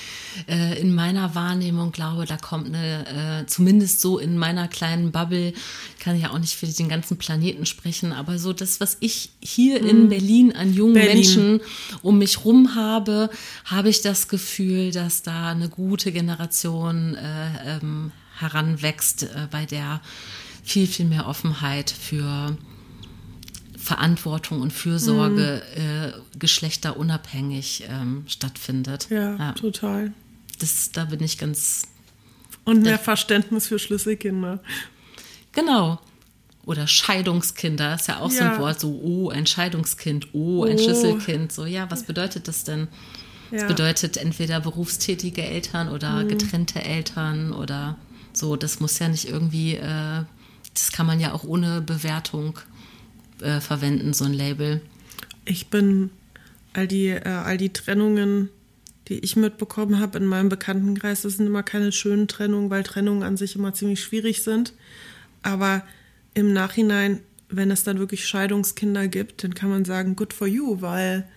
äh, in meiner Wahrnehmung glaube, da kommt eine, äh, zumindest so in meiner kleinen Bubble, kann ich ja auch nicht für den ganzen Planeten sprechen, aber so das, was ich hier hm. in Berlin an jungen Berlin. Menschen um mich rum habe, habe ich das Gefühl, dass da eine gute Generation äh, ähm, heranwächst, äh, bei der viel, viel mehr Offenheit für Verantwortung und Fürsorge mhm. äh, geschlechterunabhängig ähm, stattfindet. Ja, ja, total. Das, da bin ich ganz. Und mehr Verständnis für Schlüsselkinder. Genau. Oder Scheidungskinder ist ja auch ja. so ein Wort, so, oh, ein Scheidungskind, oh, ein oh. Schlüsselkind. So, ja, was bedeutet das denn? Das bedeutet entweder berufstätige Eltern oder mhm. getrennte Eltern oder so. Das muss ja nicht irgendwie, äh, das kann man ja auch ohne Bewertung äh, verwenden, so ein Label. Ich bin all die, äh, all die Trennungen, die ich mitbekommen habe in meinem Bekanntenkreis, das sind immer keine schönen Trennungen, weil Trennungen an sich immer ziemlich schwierig sind. Aber im Nachhinein, wenn es dann wirklich Scheidungskinder gibt, dann kann man sagen, good for you, weil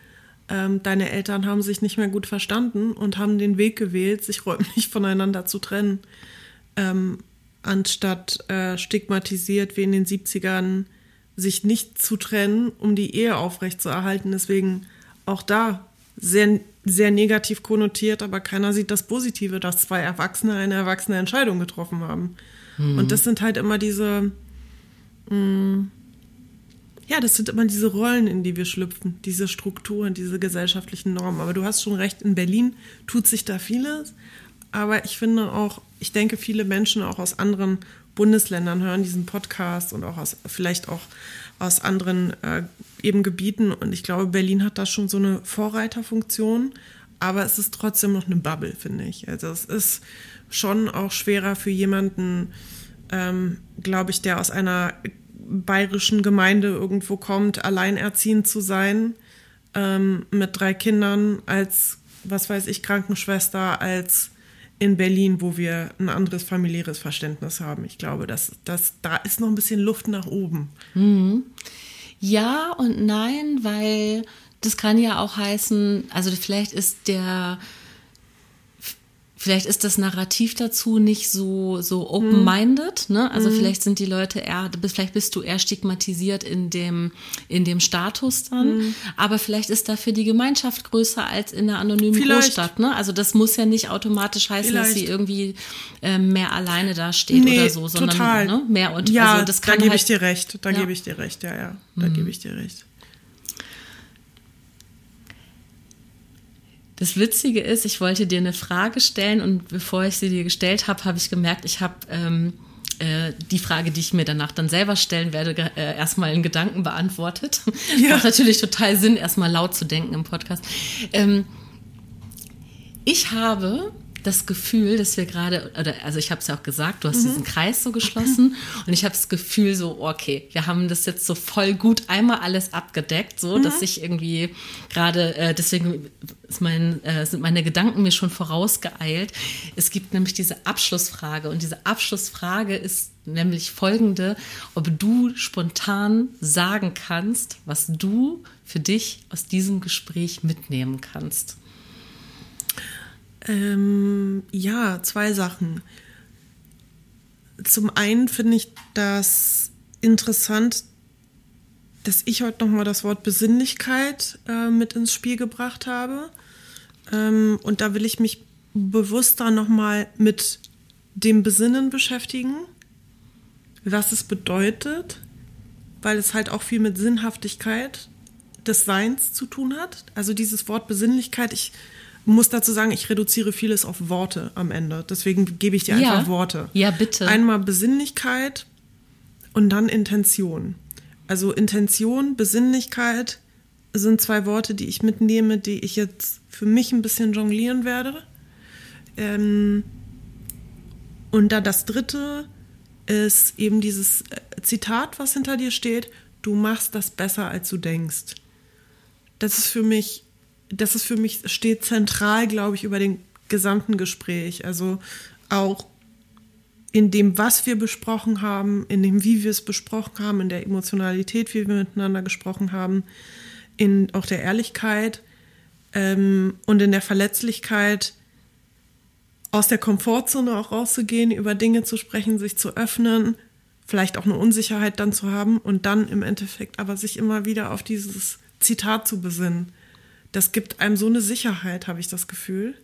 ähm, deine Eltern haben sich nicht mehr gut verstanden und haben den Weg gewählt, sich räumlich voneinander zu trennen. Ähm, anstatt äh, stigmatisiert wie in den 70ern sich nicht zu trennen, um die Ehe aufrechtzuerhalten. Deswegen auch da sehr, sehr negativ konnotiert, aber keiner sieht das Positive, dass zwei Erwachsene eine erwachsene Entscheidung getroffen haben. Mhm. Und das sind halt immer diese, mh, mm, ja, das sind immer diese Rollen, in die wir schlüpfen, diese Strukturen, diese gesellschaftlichen Normen. Aber du hast schon recht, in Berlin tut sich da vieles. Aber ich finde auch, ich denke, viele Menschen auch aus anderen Bundesländern hören diesen Podcast und auch aus, vielleicht auch aus anderen äh, eben Gebieten. Und ich glaube, Berlin hat da schon so eine Vorreiterfunktion. Aber es ist trotzdem noch eine Bubble, finde ich. Also es ist schon auch schwerer für jemanden, ähm, glaube ich, der aus einer bayerischen Gemeinde irgendwo kommt, alleinerziehend zu sein ähm, mit drei Kindern als, was weiß ich, Krankenschwester, als in Berlin, wo wir ein anderes familiäres Verständnis haben. Ich glaube, dass, dass da ist noch ein bisschen Luft nach oben. Mhm. Ja und nein, weil das kann ja auch heißen, also vielleicht ist der vielleicht ist das Narrativ dazu nicht so, so open-minded, ne? Also mhm. vielleicht sind die Leute eher, vielleicht bist du eher stigmatisiert in dem, in dem Status dann, mhm. aber vielleicht ist dafür die Gemeinschaft größer als in einer anonymen vielleicht. Großstadt, ne? Also das muss ja nicht automatisch heißen, vielleicht. dass sie irgendwie äh, mehr alleine da steht nee, oder so, sondern total. Ne? mehr und ja, also das kann da gebe halt, ich dir recht, da ja. gebe ich dir recht, ja, ja, da mhm. gebe ich dir recht. Das Witzige ist, ich wollte dir eine Frage stellen und bevor ich sie dir gestellt habe, habe ich gemerkt, ich habe ähm, äh, die Frage, die ich mir danach dann selber stellen werde, äh, erstmal in Gedanken beantwortet. Ja. Macht natürlich total Sinn, erstmal laut zu denken im Podcast. Ähm, ich habe das Gefühl, dass wir gerade, oder also ich habe es ja auch gesagt, du hast mhm. diesen Kreis so geschlossen und ich habe das Gefühl so, okay, wir haben das jetzt so voll gut einmal alles abgedeckt, so mhm. dass ich irgendwie gerade, äh, deswegen ist mein, äh, sind meine Gedanken mir schon vorausgeeilt. Es gibt nämlich diese Abschlussfrage und diese Abschlussfrage ist nämlich folgende, ob du spontan sagen kannst, was du für dich aus diesem Gespräch mitnehmen kannst. Ähm, ja, zwei Sachen. Zum einen finde ich das interessant, dass ich heute nochmal das Wort Besinnlichkeit äh, mit ins Spiel gebracht habe. Ähm, und da will ich mich bewusster nochmal mit dem Besinnen beschäftigen, was es bedeutet, weil es halt auch viel mit Sinnhaftigkeit des Seins zu tun hat. Also dieses Wort Besinnlichkeit, ich muss dazu sagen, ich reduziere vieles auf Worte am Ende. Deswegen gebe ich dir einfach ja. Worte. Ja, bitte. Einmal Besinnlichkeit und dann Intention. Also Intention, Besinnlichkeit sind zwei Worte, die ich mitnehme, die ich jetzt für mich ein bisschen jonglieren werde. Ähm, und da das dritte ist eben dieses äh, Zitat, was hinter dir steht, du machst das besser, als du denkst. Das ist für mich das ist für mich, steht zentral, glaube ich, über den gesamten Gespräch. Also auch in dem, was wir besprochen haben, in dem, wie wir es besprochen haben, in der Emotionalität, wie wir miteinander gesprochen haben, in auch der Ehrlichkeit ähm, und in der Verletzlichkeit, aus der Komfortzone auch rauszugehen, über Dinge zu sprechen, sich zu öffnen, vielleicht auch eine Unsicherheit dann zu haben und dann im Endeffekt aber sich immer wieder auf dieses Zitat zu besinnen das gibt einem so eine Sicherheit, habe ich das Gefühl.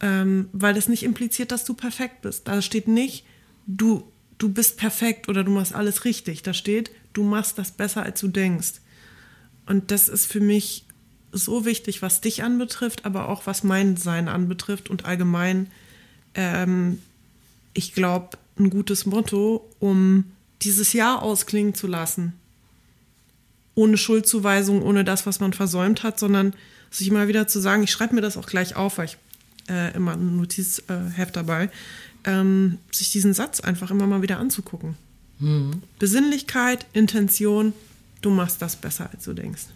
Ähm, weil das nicht impliziert, dass du perfekt bist. Da steht nicht, du, du bist perfekt oder du machst alles richtig. Da steht, du machst das besser, als du denkst. Und das ist für mich so wichtig, was dich anbetrifft, aber auch was mein Sein anbetrifft und allgemein, ähm, ich glaube, ein gutes Motto, um dieses Jahr ausklingen zu lassen. Ohne Schuldzuweisung, ohne das, was man versäumt hat, sondern sich mal wieder zu sagen, ich schreibe mir das auch gleich auf, weil ich äh, immer ein Notizheft dabei, ähm, sich diesen Satz einfach immer mal wieder anzugucken. Mhm. Besinnlichkeit, Intention, du machst das besser, als du denkst.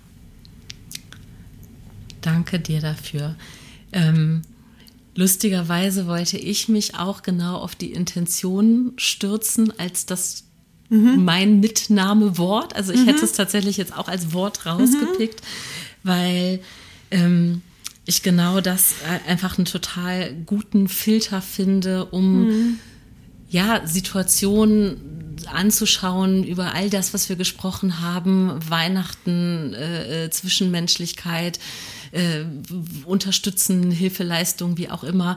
Danke dir dafür. Ähm, lustigerweise wollte ich mich auch genau auf die Intention stürzen, als das mhm. mein Mitnahmewort. Also ich mhm. hätte es tatsächlich jetzt auch als Wort rausgepickt, mhm. weil ähm, ich genau das einfach einen total guten Filter finde, um mhm. ja Situationen anzuschauen über all das, was wir gesprochen haben, Weihnachten, äh, äh Zwischenmenschlichkeit, äh, unterstützen, Hilfeleistung, wie auch immer.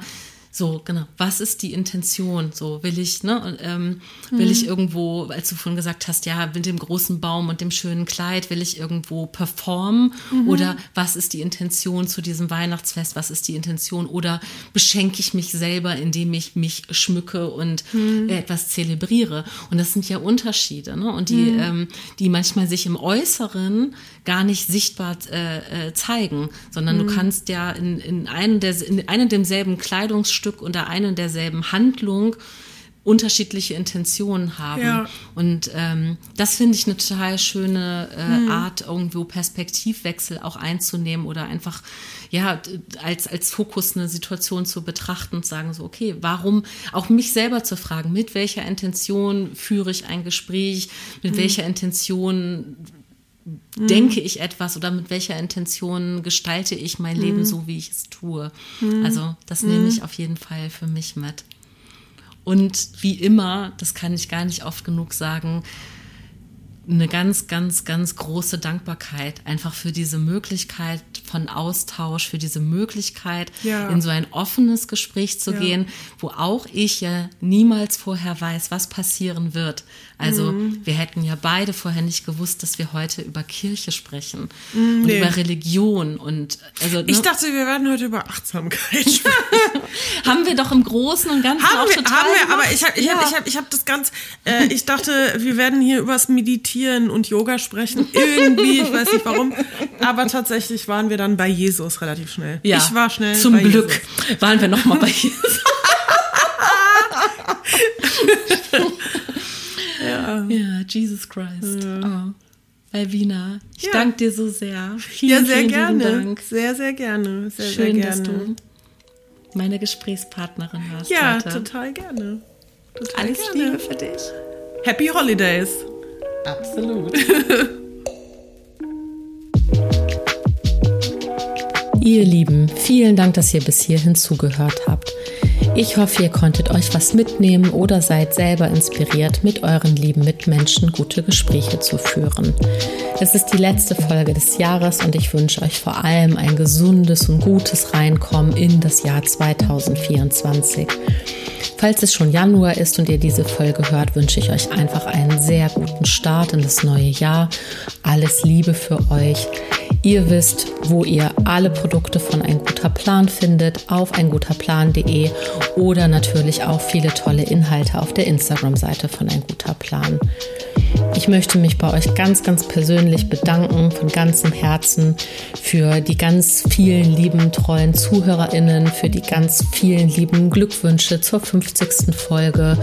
So, genau. Was ist die Intention? So, will ich, ne, ähm, will mhm. ich irgendwo, als du vorhin gesagt hast, ja, mit dem großen Baum und dem schönen Kleid, will ich irgendwo performen? Mhm. Oder was ist die Intention zu diesem Weihnachtsfest? Was ist die Intention? Oder beschenke ich mich selber, indem ich mich schmücke und mhm. etwas zelebriere? Und das sind ja Unterschiede, ne? Und die, mhm. ähm, die manchmal sich im Äußeren gar nicht sichtbar äh, äh, zeigen, sondern du mhm. kannst ja in, in einem der, in einem demselben Kleidungsstück Stück unter einer derselben Handlung unterschiedliche Intentionen haben. Ja. Und ähm, das finde ich eine total schöne äh, hm. Art, irgendwo Perspektivwechsel auch einzunehmen oder einfach ja als, als Fokus eine Situation zu betrachten und sagen so, okay, warum auch mich selber zu fragen, mit welcher Intention führe ich ein Gespräch, mit hm. welcher Intention. Denke ich etwas oder mit welcher Intention gestalte ich mein mhm. Leben so, wie ich es tue. Mhm. Also das nehme ich auf jeden Fall für mich mit. Und wie immer, das kann ich gar nicht oft genug sagen, eine ganz, ganz, ganz große Dankbarkeit einfach für diese Möglichkeit von Austausch, für diese Möglichkeit, ja. in so ein offenes Gespräch zu ja. gehen, wo auch ich ja niemals vorher weiß, was passieren wird. Also mhm. wir hätten ja beide vorher nicht gewusst, dass wir heute über Kirche sprechen mhm, und nee. über Religion und also. Ne? Ich dachte, wir werden heute über Achtsamkeit sprechen. haben wir doch im Großen und Ganzen haben auch wir, total. Haben wir, gemacht. aber ich habe ich ja. hab, ich hab, ich hab das ganz. Äh, ich dachte, wir werden hier übers Meditieren und Yoga sprechen. Irgendwie, ich weiß nicht warum. Aber tatsächlich waren wir dann bei Jesus relativ schnell. Ja, ich war schnell. Zum Glück Jesus. waren wir noch mal bei Jesus. Ja, ja Jesus Christ. Ja. Oh. Alvina, ich ja. danke dir so sehr. Vielen, ja, sehr vielen gerne. Dank. Sehr, sehr gerne. Sehr, Schön, sehr gerne. dass du meine Gesprächspartnerin warst. Ja, heute. total gerne. Total Alles gerne. Liebe für dich. Happy Holidays. Absolut. ihr Lieben, vielen Dank, dass ihr bis hierhin zugehört habt. Ich hoffe, ihr konntet euch was mitnehmen oder seid selber inspiriert, mit euren lieben Mitmenschen gute Gespräche zu führen. Es ist die letzte Folge des Jahres und ich wünsche euch vor allem ein gesundes und gutes Reinkommen in das Jahr 2024. Falls es schon Januar ist und ihr diese Folge hört, wünsche ich euch einfach einen sehr guten Start in das neue Jahr. Alles Liebe für euch. Ihr wisst, wo ihr alle Produkte von Ein guter Plan findet, auf einguterplan.de oder natürlich auch viele tolle Inhalte auf der Instagram-Seite von Ein guter Plan. Ich möchte mich bei euch ganz, ganz persönlich bedanken, von ganzem Herzen, für die ganz vielen lieben, treuen ZuhörerInnen, für die ganz vielen lieben Glückwünsche zur 50. Folge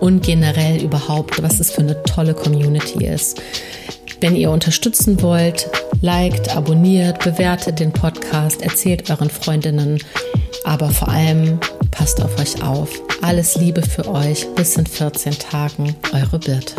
und generell überhaupt, was es für eine tolle Community ist. Wenn ihr unterstützen wollt, liked, abonniert, bewertet den Podcast, erzählt euren Freundinnen, aber vor allem passt auf euch auf. Alles Liebe für euch. Bis in 14 Tagen. Eure Birte.